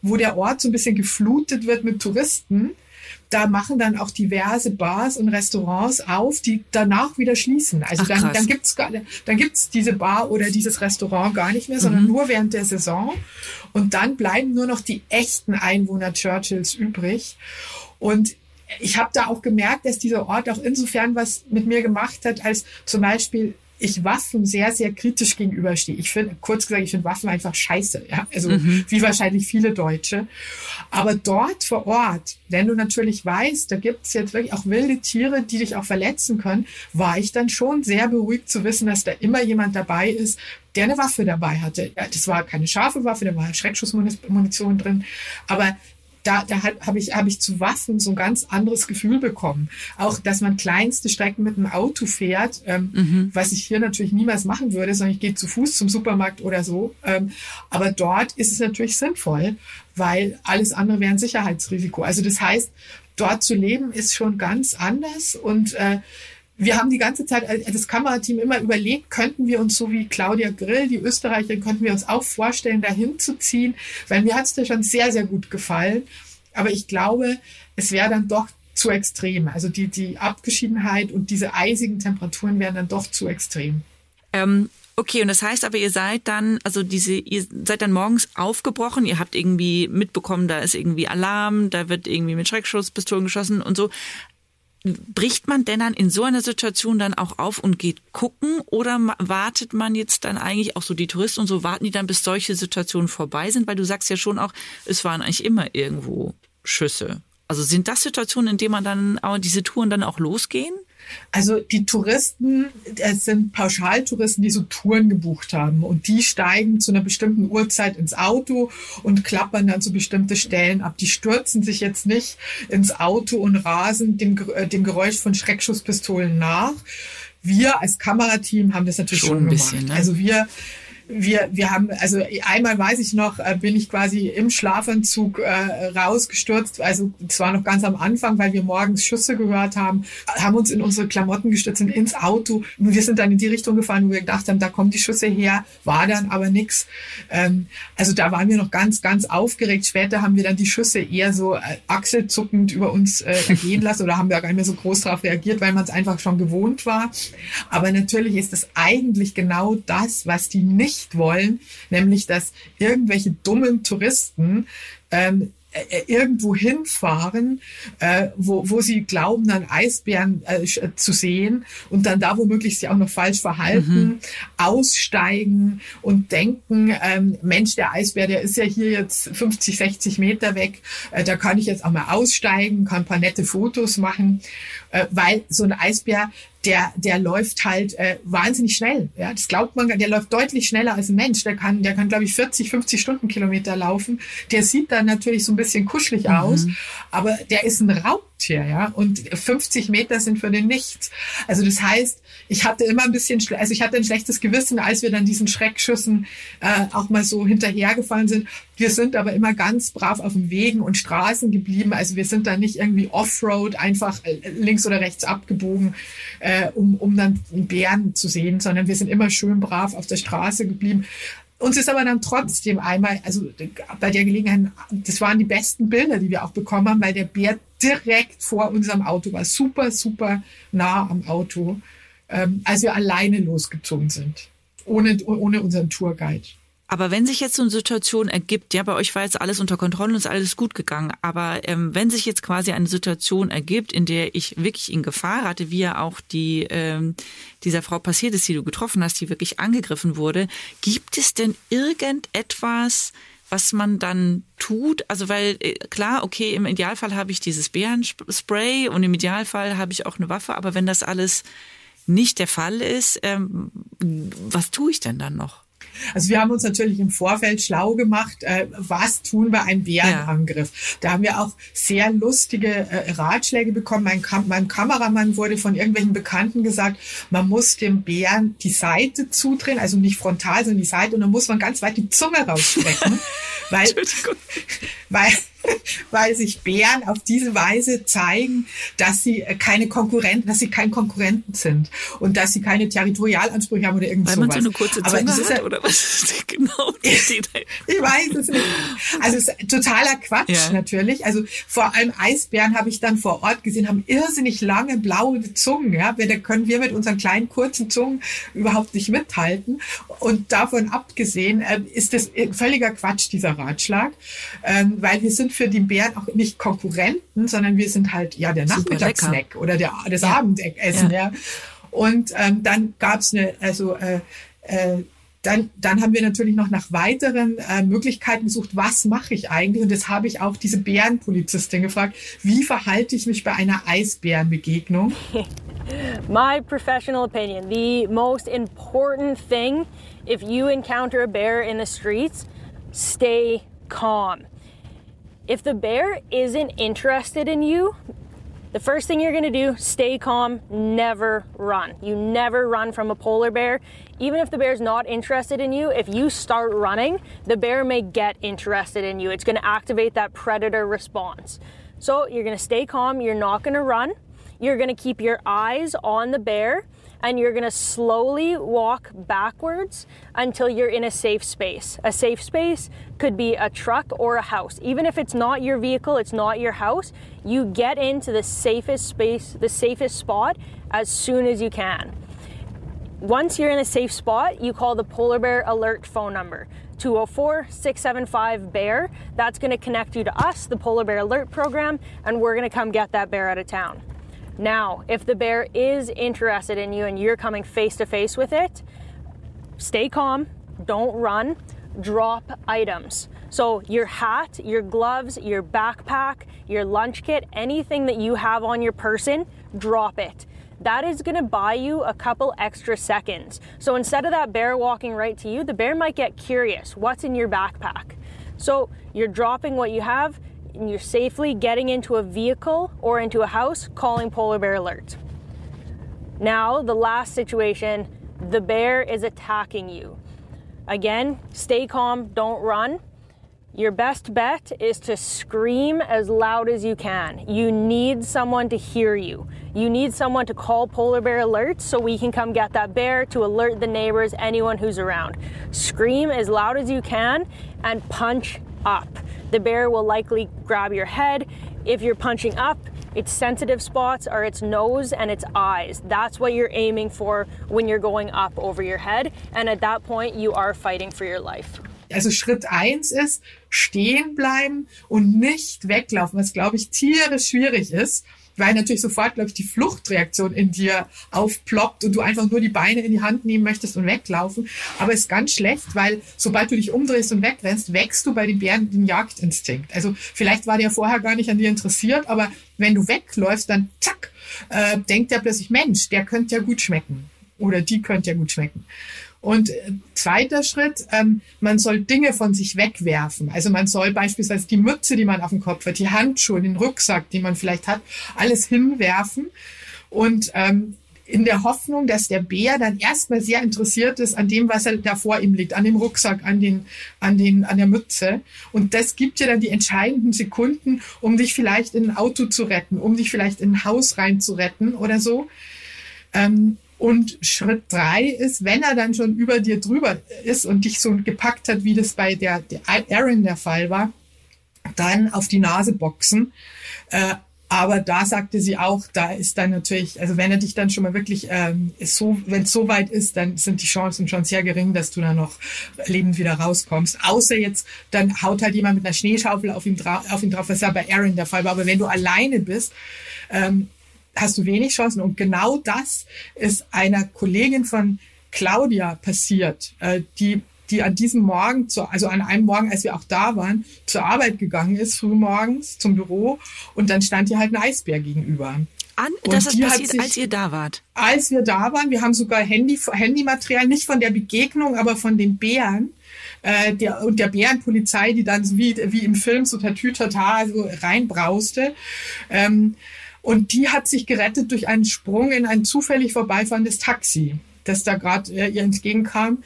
wo der Ort so ein bisschen geflutet wird mit Touristen da machen dann auch diverse Bars und Restaurants auf, die danach wieder schließen. Also Ach, dann, dann gibt's dann gibt's diese Bar oder dieses Restaurant gar nicht mehr, sondern mhm. nur während der Saison. Und dann bleiben nur noch die echten Einwohner Churchills übrig. Und ich habe da auch gemerkt, dass dieser Ort auch insofern was mit mir gemacht hat, als zum Beispiel ich Waffen sehr, sehr kritisch gegenüberstehe. Ich finde, kurz gesagt, ich finde Waffen einfach scheiße, ja. Also, mhm. wie wahrscheinlich viele Deutsche. Aber dort vor Ort, wenn du natürlich weißt, da gibt's jetzt wirklich auch wilde Tiere, die dich auch verletzen können, war ich dann schon sehr beruhigt zu wissen, dass da immer jemand dabei ist, der eine Waffe dabei hatte. Ja, das war keine scharfe Waffe, da war Schreckschussmunition drin. Aber da, da habe ich, hab ich zu Waffen so ein ganz anderes Gefühl bekommen. Auch, dass man kleinste Strecken mit einem Auto fährt, ähm, mhm. was ich hier natürlich niemals machen würde, sondern ich gehe zu Fuß zum Supermarkt oder so. Ähm, aber dort ist es natürlich sinnvoll, weil alles andere wäre ein Sicherheitsrisiko. Also das heißt, dort zu leben ist schon ganz anders und äh, wir haben die ganze Zeit äh, das Kamerateam immer überlegt, könnten wir uns so wie Claudia Grill, die Österreicherin, könnten wir uns auch vorstellen, dahin zu ziehen, weil mir hat es da schon sehr, sehr gut gefallen. Aber ich glaube, es wäre dann doch zu extrem. Also die, die Abgeschiedenheit und diese eisigen Temperaturen wären dann doch zu extrem. Ähm, okay, und das heißt aber, ihr seid dann, also diese, ihr seid dann morgens aufgebrochen, ihr habt irgendwie mitbekommen, da ist irgendwie Alarm, da wird irgendwie mit Schreckschusspistolen geschossen und so. Bricht man denn dann in so einer Situation dann auch auf und geht gucken oder wartet man jetzt dann eigentlich auch so die Touristen und so warten die dann bis solche Situationen vorbei sind, weil du sagst ja schon auch, es waren eigentlich immer irgendwo Schüsse. Also sind das Situationen, in denen man dann aber diese Touren dann auch losgehen? Also die Touristen, es sind Pauschaltouristen, die so Touren gebucht haben und die steigen zu einer bestimmten Uhrzeit ins Auto und klappern dann zu bestimmte Stellen ab. Die stürzen sich jetzt nicht ins Auto und rasen dem, äh, dem Geräusch von Schreckschusspistolen nach. Wir als Kamerateam haben das natürlich schon, schon gemacht. Bisschen, ne? Also wir wir, wir haben, also einmal weiß ich noch, äh, bin ich quasi im Schlafanzug äh, rausgestürzt. Also es war noch ganz am Anfang, weil wir morgens Schüsse gehört haben, haben uns in unsere Klamotten gestürzt und ins Auto. Und wir sind dann in die Richtung gefahren, wo wir gedacht haben, da kommen die Schüsse her, war dann aber nix. Ähm, also da waren wir noch ganz, ganz aufgeregt. Später haben wir dann die Schüsse eher so äh, achselzuckend über uns äh, ergehen lassen oder haben wir gar nicht mehr so groß darauf reagiert, weil man es einfach schon gewohnt war. Aber natürlich ist es eigentlich genau das, was die nicht nicht wollen, nämlich dass irgendwelche dummen Touristen ähm, äh, irgendwo hinfahren, äh, wo, wo sie glauben, dann Eisbären äh, äh, zu sehen und dann da womöglich sich auch noch falsch verhalten, mhm. aussteigen und denken, ähm, Mensch, der Eisbär, der ist ja hier jetzt 50, 60 Meter weg, äh, da kann ich jetzt auch mal aussteigen, kann ein paar nette Fotos machen, äh, weil so ein Eisbär, der, der läuft halt äh, wahnsinnig schnell. Ja, das glaubt man, der läuft deutlich schneller als ein Mensch. Der kann, der kann, glaube ich, 40, 50 Stundenkilometer laufen. Der sieht dann natürlich so ein bisschen kuschelig mhm. aus, aber der ist ein Raubtier, ja. Und 50 Meter sind für den nichts. Also das heißt, ich hatte immer ein bisschen, also ich hatte ein schlechtes Gewissen, als wir dann diesen Schreckschüssen äh, auch mal so hinterhergefallen sind. Wir sind aber immer ganz brav auf dem Wegen und Straßen geblieben. Also wir sind da nicht irgendwie Offroad einfach äh, links oder rechts abgebogen, äh, um, um dann Bären zu sehen, sondern wir sind immer schön brav auf der Straße geblieben. Uns ist aber dann trotzdem einmal, also bei der Gelegenheit, das waren die besten Bilder, die wir auch bekommen haben, weil der Bär direkt vor unserem Auto war, super, super nah am Auto ähm, als wir alleine losgezogen sind, ohne, ohne unseren Tourguide. Aber wenn sich jetzt so eine Situation ergibt, ja, bei euch war jetzt alles unter Kontrolle und ist alles gut gegangen, aber ähm, wenn sich jetzt quasi eine Situation ergibt, in der ich wirklich in Gefahr hatte, wie ja auch die ähm, dieser Frau passiert ist, die du getroffen hast, die wirklich angegriffen wurde, gibt es denn irgendetwas, was man dann tut? Also weil äh, klar, okay, im Idealfall habe ich dieses Bärenspray und im Idealfall habe ich auch eine Waffe, aber wenn das alles nicht der Fall ist, ähm, was tue ich denn dann noch? Also wir haben uns natürlich im Vorfeld schlau gemacht, äh, was tun bei einem Bärenangriff. Ja. Da haben wir auch sehr lustige äh, Ratschläge bekommen. Mein, Kam meinem Kameramann wurde von irgendwelchen Bekannten gesagt, man muss dem Bären die Seite zudrehen, also nicht frontal, sondern die Seite, und dann muss man ganz weit die Zunge rausstrecken, weil, weil weil sich Bären auf diese Weise zeigen, dass sie äh, keine Konkurrenten, dass sie kein Konkurrenten sind und dass sie keine Territorialansprüche haben oder irgend Weil man so eine kurze Zunge Aber ist ja, oder was genau ich, weiß es nicht. Also es ist totaler Quatsch ja. natürlich. Also vor allem Eisbären habe ich dann vor Ort gesehen, haben irrsinnig lange blaue Zungen. Ja, da können wir mit unseren kleinen kurzen Zungen überhaupt nicht mithalten. Und davon abgesehen äh, ist das völliger Quatsch dieser Ratschlag, ähm, weil wir sind für die Bären auch nicht Konkurrenten, sondern wir sind halt ja der Nachmittagssnack oder der, das ja. Abendessen. Ja. ja. Und ähm, dann gab's eine, also äh, äh, dann, dann haben wir natürlich noch nach weiteren äh, Möglichkeiten gesucht, was mache ich eigentlich? Und das habe ich auch diese Bärenpolizistin gefragt, wie verhalte ich mich bei einer Eisbärenbegegnung? My professional opinion, the most important thing if you encounter a bear in the streets, stay calm. If the bear isn't interested in you, the first thing you're gonna do, stay calm, never run. You never run from a polar bear. Even if the bear's not interested in you, if you start running, the bear may get interested in you. It's gonna activate that predator response. So you're gonna stay calm, you're not gonna run. You're gonna keep your eyes on the bear and you're gonna slowly walk backwards until you're in a safe space. A safe space could be a truck or a house. Even if it's not your vehicle, it's not your house, you get into the safest space, the safest spot as soon as you can. Once you're in a safe spot, you call the Polar Bear Alert phone number 204 675 BEAR. That's going to connect you to us, the Polar Bear Alert Program, and we're going to come get that bear out of town. Now, if the bear is interested in you and you're coming face to face with it, stay calm, don't run, drop items. So, your hat, your gloves, your backpack, your lunch kit, anything that you have on your person, drop it that is going to buy you a couple extra seconds. So instead of that bear walking right to you, the bear might get curious what's in your backpack. So you're dropping what you have you're safely getting into a vehicle or into a house calling polar bear alert. Now, the last situation the bear is attacking you. Again, stay calm, don't run. Your best bet is to scream as loud as you can. You need someone to hear you. You need someone to call polar bear alerts so we can come get that bear to alert the neighbors, anyone who's around. Scream as loud as you can and punch up. The bear will likely grab your head. If you're punching up, its sensitive spots are its nose and its eyes. That's what you're aiming for when you're going up over your head. And at that point, you are fighting for your life. Also Schritt eins ist, stehen bleiben und nicht weglaufen, was glaube ich tierisch schwierig ist, weil natürlich sofort, glaube ich, die Fluchtreaktion in dir aufploppt und du einfach nur die Beine in die Hand nehmen möchtest und weglaufen. Aber ist ganz schlecht, weil sobald du dich umdrehst und wegrennst, wächst du bei den Bären den Jagdinstinkt. Also vielleicht war der vorher gar nicht an dir interessiert, aber wenn du wegläufst, dann zack, äh, denkt er plötzlich, Mensch, der könnte ja gut schmecken. Oder die könnte ja gut schmecken. Und äh, zweiter Schritt, ähm, man soll Dinge von sich wegwerfen. Also man soll beispielsweise die Mütze, die man auf dem Kopf hat, die Handschuhe, den Rucksack, den man vielleicht hat, alles hinwerfen. Und ähm, in der Hoffnung, dass der Bär dann erstmal sehr interessiert ist an dem, was er da vor ihm liegt, an dem Rucksack, an den, an den, an der Mütze. Und das gibt dir dann die entscheidenden Sekunden, um dich vielleicht in ein Auto zu retten, um dich vielleicht in ein Haus rein zu retten oder so. Ähm, und Schritt drei ist, wenn er dann schon über dir drüber ist und dich so gepackt hat, wie das bei der, der Aaron der Fall war, dann auf die Nase boxen. Äh, aber da sagte sie auch, da ist dann natürlich, also wenn er dich dann schon mal wirklich ähm, so, wenn es so weit ist, dann sind die Chancen schon sehr gering, dass du dann noch lebend wieder rauskommst. Außer jetzt, dann haut halt jemand mit einer Schneeschaufel auf ihn, auf ihn drauf, was ja bei Aaron der Fall war. Aber wenn du alleine bist, ähm, hast du wenig Chancen. Und genau das ist einer Kollegin von Claudia passiert, äh, die die an diesem Morgen, zu, also an einem Morgen, als wir auch da waren, zur Arbeit gegangen ist, frühmorgens zum Büro und dann stand ihr halt ein Eisbär gegenüber. An, das ist passiert, sich, als ihr da wart? Als wir da waren, wir haben sogar Handy, Handymaterial, nicht von der Begegnung, aber von den Bären äh, der, und der Bärenpolizei, die dann so wie, wie im Film so tatütata so reinbrauste. Ähm, und die hat sich gerettet durch einen Sprung in ein zufällig vorbeifahrendes Taxi, das da gerade äh, ihr entgegenkam.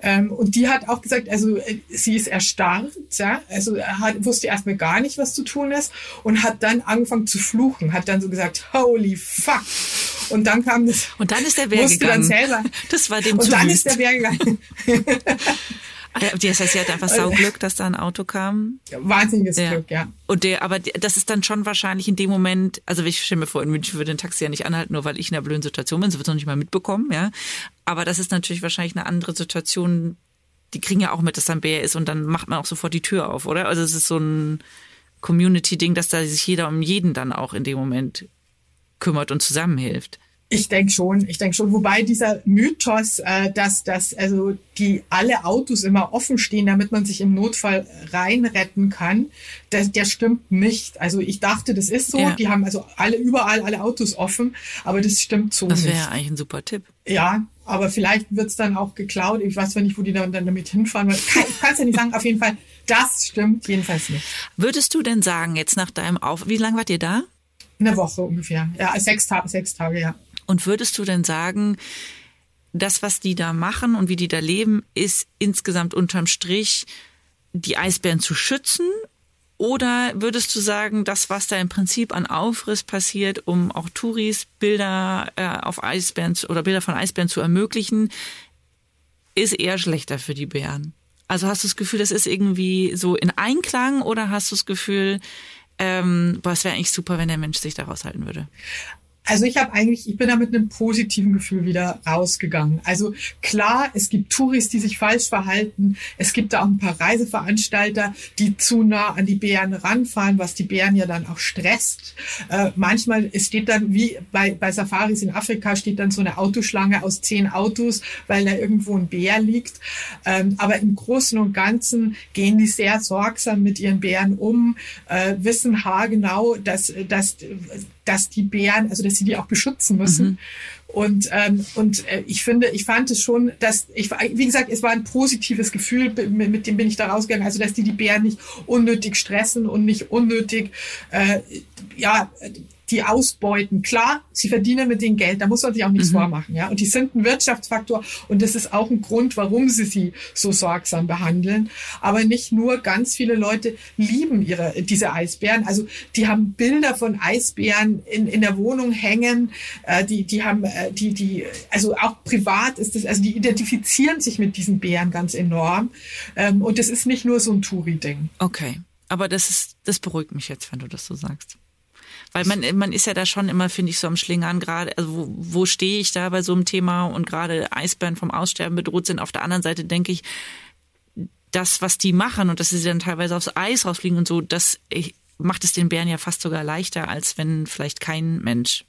Ähm, und die hat auch gesagt, also äh, sie ist erstarrt, ja, also hat, wusste erstmal gar nicht, was zu tun ist und hat dann angefangen zu fluchen, hat dann so gesagt, holy fuck. Und dann kam das. Und dann ist der Bär gegangen. Dann selber. Das war dem Und dann ist der Bär gegangen. Das heißt, sie hat einfach Sauglück, dass da ein Auto kam. Wahnsinniges ja. Glück, ja. Und der, aber das ist dann schon wahrscheinlich in dem Moment, also ich stelle mir vor, in München würde ein Taxi ja nicht anhalten, nur weil ich in einer blöden Situation bin, sie wird es noch nicht mal mitbekommen, ja. Aber das ist natürlich wahrscheinlich eine andere Situation, die kriegen ja auch mit, dass da ein Bär ist und dann macht man auch sofort die Tür auf, oder? Also es ist so ein Community-Ding, dass da sich jeder um jeden dann auch in dem Moment kümmert und zusammenhilft. Ich denke schon, ich denke schon. Wobei dieser Mythos, äh, dass, dass also die alle Autos immer offen stehen, damit man sich im Notfall reinretten kann, der, der stimmt nicht. Also ich dachte, das ist so. Ja. Die haben also alle überall alle Autos offen, aber das stimmt so das nicht. Das wäre eigentlich ein super Tipp. Ja, aber vielleicht wird's dann auch geklaut. Ich weiß zwar nicht, wo die dann, dann damit hinfahren. Ich kann es ja nicht sagen. Auf jeden Fall, das stimmt jedenfalls nicht. Würdest du denn sagen, jetzt nach deinem Auf, wie lange wart ihr da? Eine Woche ungefähr. Ja, sechs Tage, sechs Tage, ja. Und würdest du denn sagen, das, was die da machen und wie die da leben, ist insgesamt unterm Strich, die Eisbären zu schützen? Oder würdest du sagen, das, was da im Prinzip an Aufriss passiert, um auch Touris Bilder äh, auf Eisbären oder Bilder von Eisbären zu ermöglichen, ist eher schlechter für die Bären? Also hast du das Gefühl, das ist irgendwie so in Einklang oder hast du das Gefühl, ähm, boah, es wäre eigentlich super, wenn der Mensch sich da raushalten würde? Also ich habe eigentlich, ich bin da mit einem positiven Gefühl wieder rausgegangen. Also klar, es gibt Touris, die sich falsch verhalten. Es gibt da auch ein paar Reiseveranstalter, die zu nah an die Bären ranfahren, was die Bären ja dann auch stresst. Äh, manchmal es steht dann, wie bei, bei Safaris in Afrika, steht dann so eine Autoschlange aus zehn Autos, weil da irgendwo ein Bär liegt. Ähm, aber im Großen und Ganzen gehen die sehr sorgsam mit ihren Bären um, äh, wissen haargenau, dass, dass dass die Bären, also dass sie die auch beschützen müssen. Mhm. Und, ähm, und äh, ich finde, ich fand es schon, dass ich, wie gesagt, es war ein positives Gefühl, mit, mit dem bin ich da rausgegangen, also dass die die Bären nicht unnötig stressen und nicht unnötig, äh, ja, die ausbeuten. Klar, sie verdienen mit dem Geld, da muss man sich auch nichts mhm. vormachen. Ja? Und die sind ein Wirtschaftsfaktor und das ist auch ein Grund, warum sie sie so sorgsam behandeln. Aber nicht nur, ganz viele Leute lieben ihre, diese Eisbären. Also die haben Bilder von Eisbären in, in der Wohnung hängen, äh, die, die haben, äh, die, die, also auch privat ist das, also die identifizieren sich mit diesen Bären ganz enorm. Ähm, und das ist nicht nur so ein Touri-Ding. Okay. Aber das ist, das beruhigt mich jetzt, wenn du das so sagst. Weil man, man ist ja da schon immer, finde ich, so am Schlingern gerade. Also wo, wo stehe ich da bei so einem Thema und gerade Eisbären vom Aussterben bedroht sind. Auf der anderen Seite denke ich, das, was die machen und dass sie dann teilweise aufs Eis rausfliegen und so, das macht es den Bären ja fast sogar leichter, als wenn vielleicht kein Mensch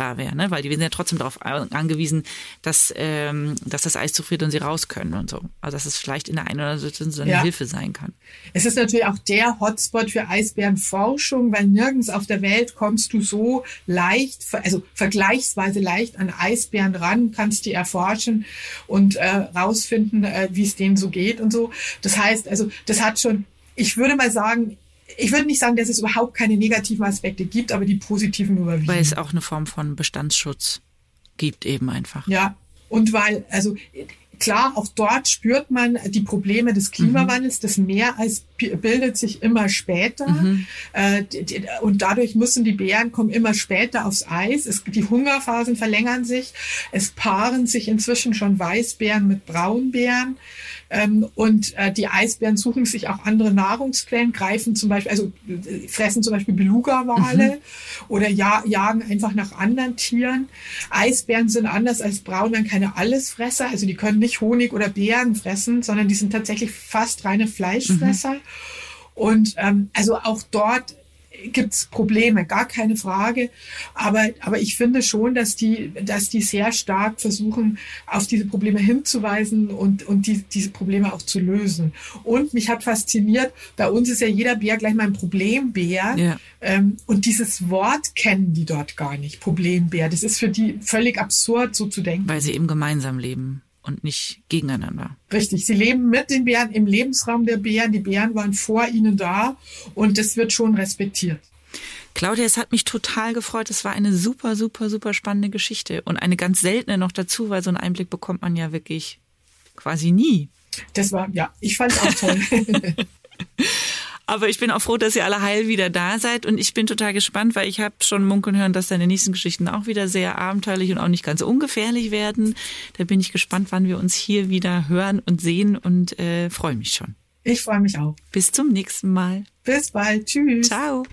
da wäre, ne? weil die sind ja trotzdem darauf angewiesen, dass, ähm, dass das Eis zufriert und sie raus können und so. Also dass es vielleicht in der einen oder anderen Situation eine ja. Hilfe sein kann. Es ist natürlich auch der Hotspot für Eisbärenforschung, weil nirgends auf der Welt kommst du so leicht, also vergleichsweise leicht an Eisbären ran, kannst die erforschen und äh, rausfinden, äh, wie es denen so geht und so. Das heißt, also das hat schon, ich würde mal sagen, ich würde nicht sagen, dass es überhaupt keine negativen Aspekte gibt, aber die positiven überwiegen. Weil es auch eine Form von Bestandsschutz gibt eben einfach. Ja, und weil, also klar, auch dort spürt man die Probleme des Klimawandels. Mhm. Das Meereis bildet sich immer später mhm. äh, und dadurch müssen die Bären kommen immer später aufs Eis. Es, die Hungerphasen verlängern sich. Es paaren sich inzwischen schon Weißbären mit Braunbären. Ähm, und äh, die Eisbären suchen sich auch andere Nahrungsquellen, greifen zum Beispiel, also äh, fressen zum Beispiel Beluga-Wale mhm. oder ja, jagen einfach nach anderen Tieren. Eisbären sind anders als Braunbären keine Allesfresser, also die können nicht Honig oder Beeren fressen, sondern die sind tatsächlich fast reine Fleischfresser. Mhm. Und ähm, also auch dort gibt's Probleme, gar keine Frage. Aber, aber ich finde schon, dass die, dass die sehr stark versuchen, auf diese Probleme hinzuweisen und, und die, diese Probleme auch zu lösen. Und mich hat fasziniert, bei uns ist ja jeder Bär gleich mal ein Problembär. Ja. Ähm, und dieses Wort kennen die dort gar nicht, Problembär. Das ist für die völlig absurd, so zu denken. Weil sie eben gemeinsam leben und nicht gegeneinander. Richtig, sie leben mit den Bären im Lebensraum der Bären. Die Bären waren vor ihnen da und das wird schon respektiert. Claudia, es hat mich total gefreut. Es war eine super, super, super spannende Geschichte und eine ganz seltene noch dazu, weil so einen Einblick bekommt man ja wirklich quasi nie. Das war, ja, ich fand es auch toll. Aber ich bin auch froh, dass ihr alle heil wieder da seid und ich bin total gespannt, weil ich habe schon munkeln hören, dass deine nächsten Geschichten auch wieder sehr abenteuerlich und auch nicht ganz ungefährlich werden. Da bin ich gespannt, wann wir uns hier wieder hören und sehen und äh, freue mich schon. Ich freue mich auch. Bis zum nächsten Mal. Bis bald. Tschüss. Ciao.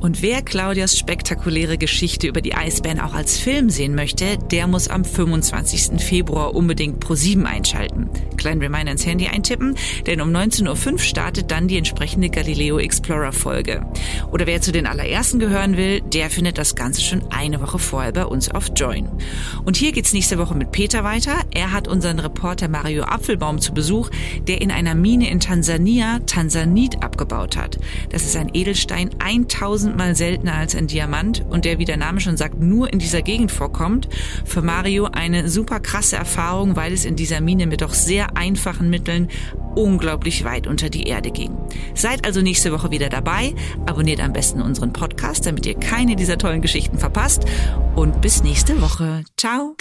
Und wer Claudias spektakuläre Geschichte über die Eisbären auch als Film sehen möchte, der muss am 25. Februar unbedingt Pro 7 einschalten. Kleinen Reminder ins Handy eintippen, denn um 19.05 Uhr startet dann die entsprechende Galileo Explorer Folge. Oder wer zu den allerersten gehören will, der findet das Ganze schon eine Woche vorher bei uns auf Join. Und hier geht's nächste Woche mit Peter weiter. Er hat unseren Reporter Mario Apfelbaum zu Besuch, der in einer Mine in Tansania Tansanit abgebaut hat. Das ist ein Edelstein 1000 mal seltener als ein Diamant und der, wie der Name schon sagt, nur in dieser Gegend vorkommt. Für Mario eine super krasse Erfahrung, weil es in dieser Mine mit doch sehr einfachen Mitteln unglaublich weit unter die Erde ging. Seid also nächste Woche wieder dabei. Abonniert am besten unseren Podcast, damit ihr keine dieser tollen Geschichten verpasst. Und bis nächste Woche. Ciao.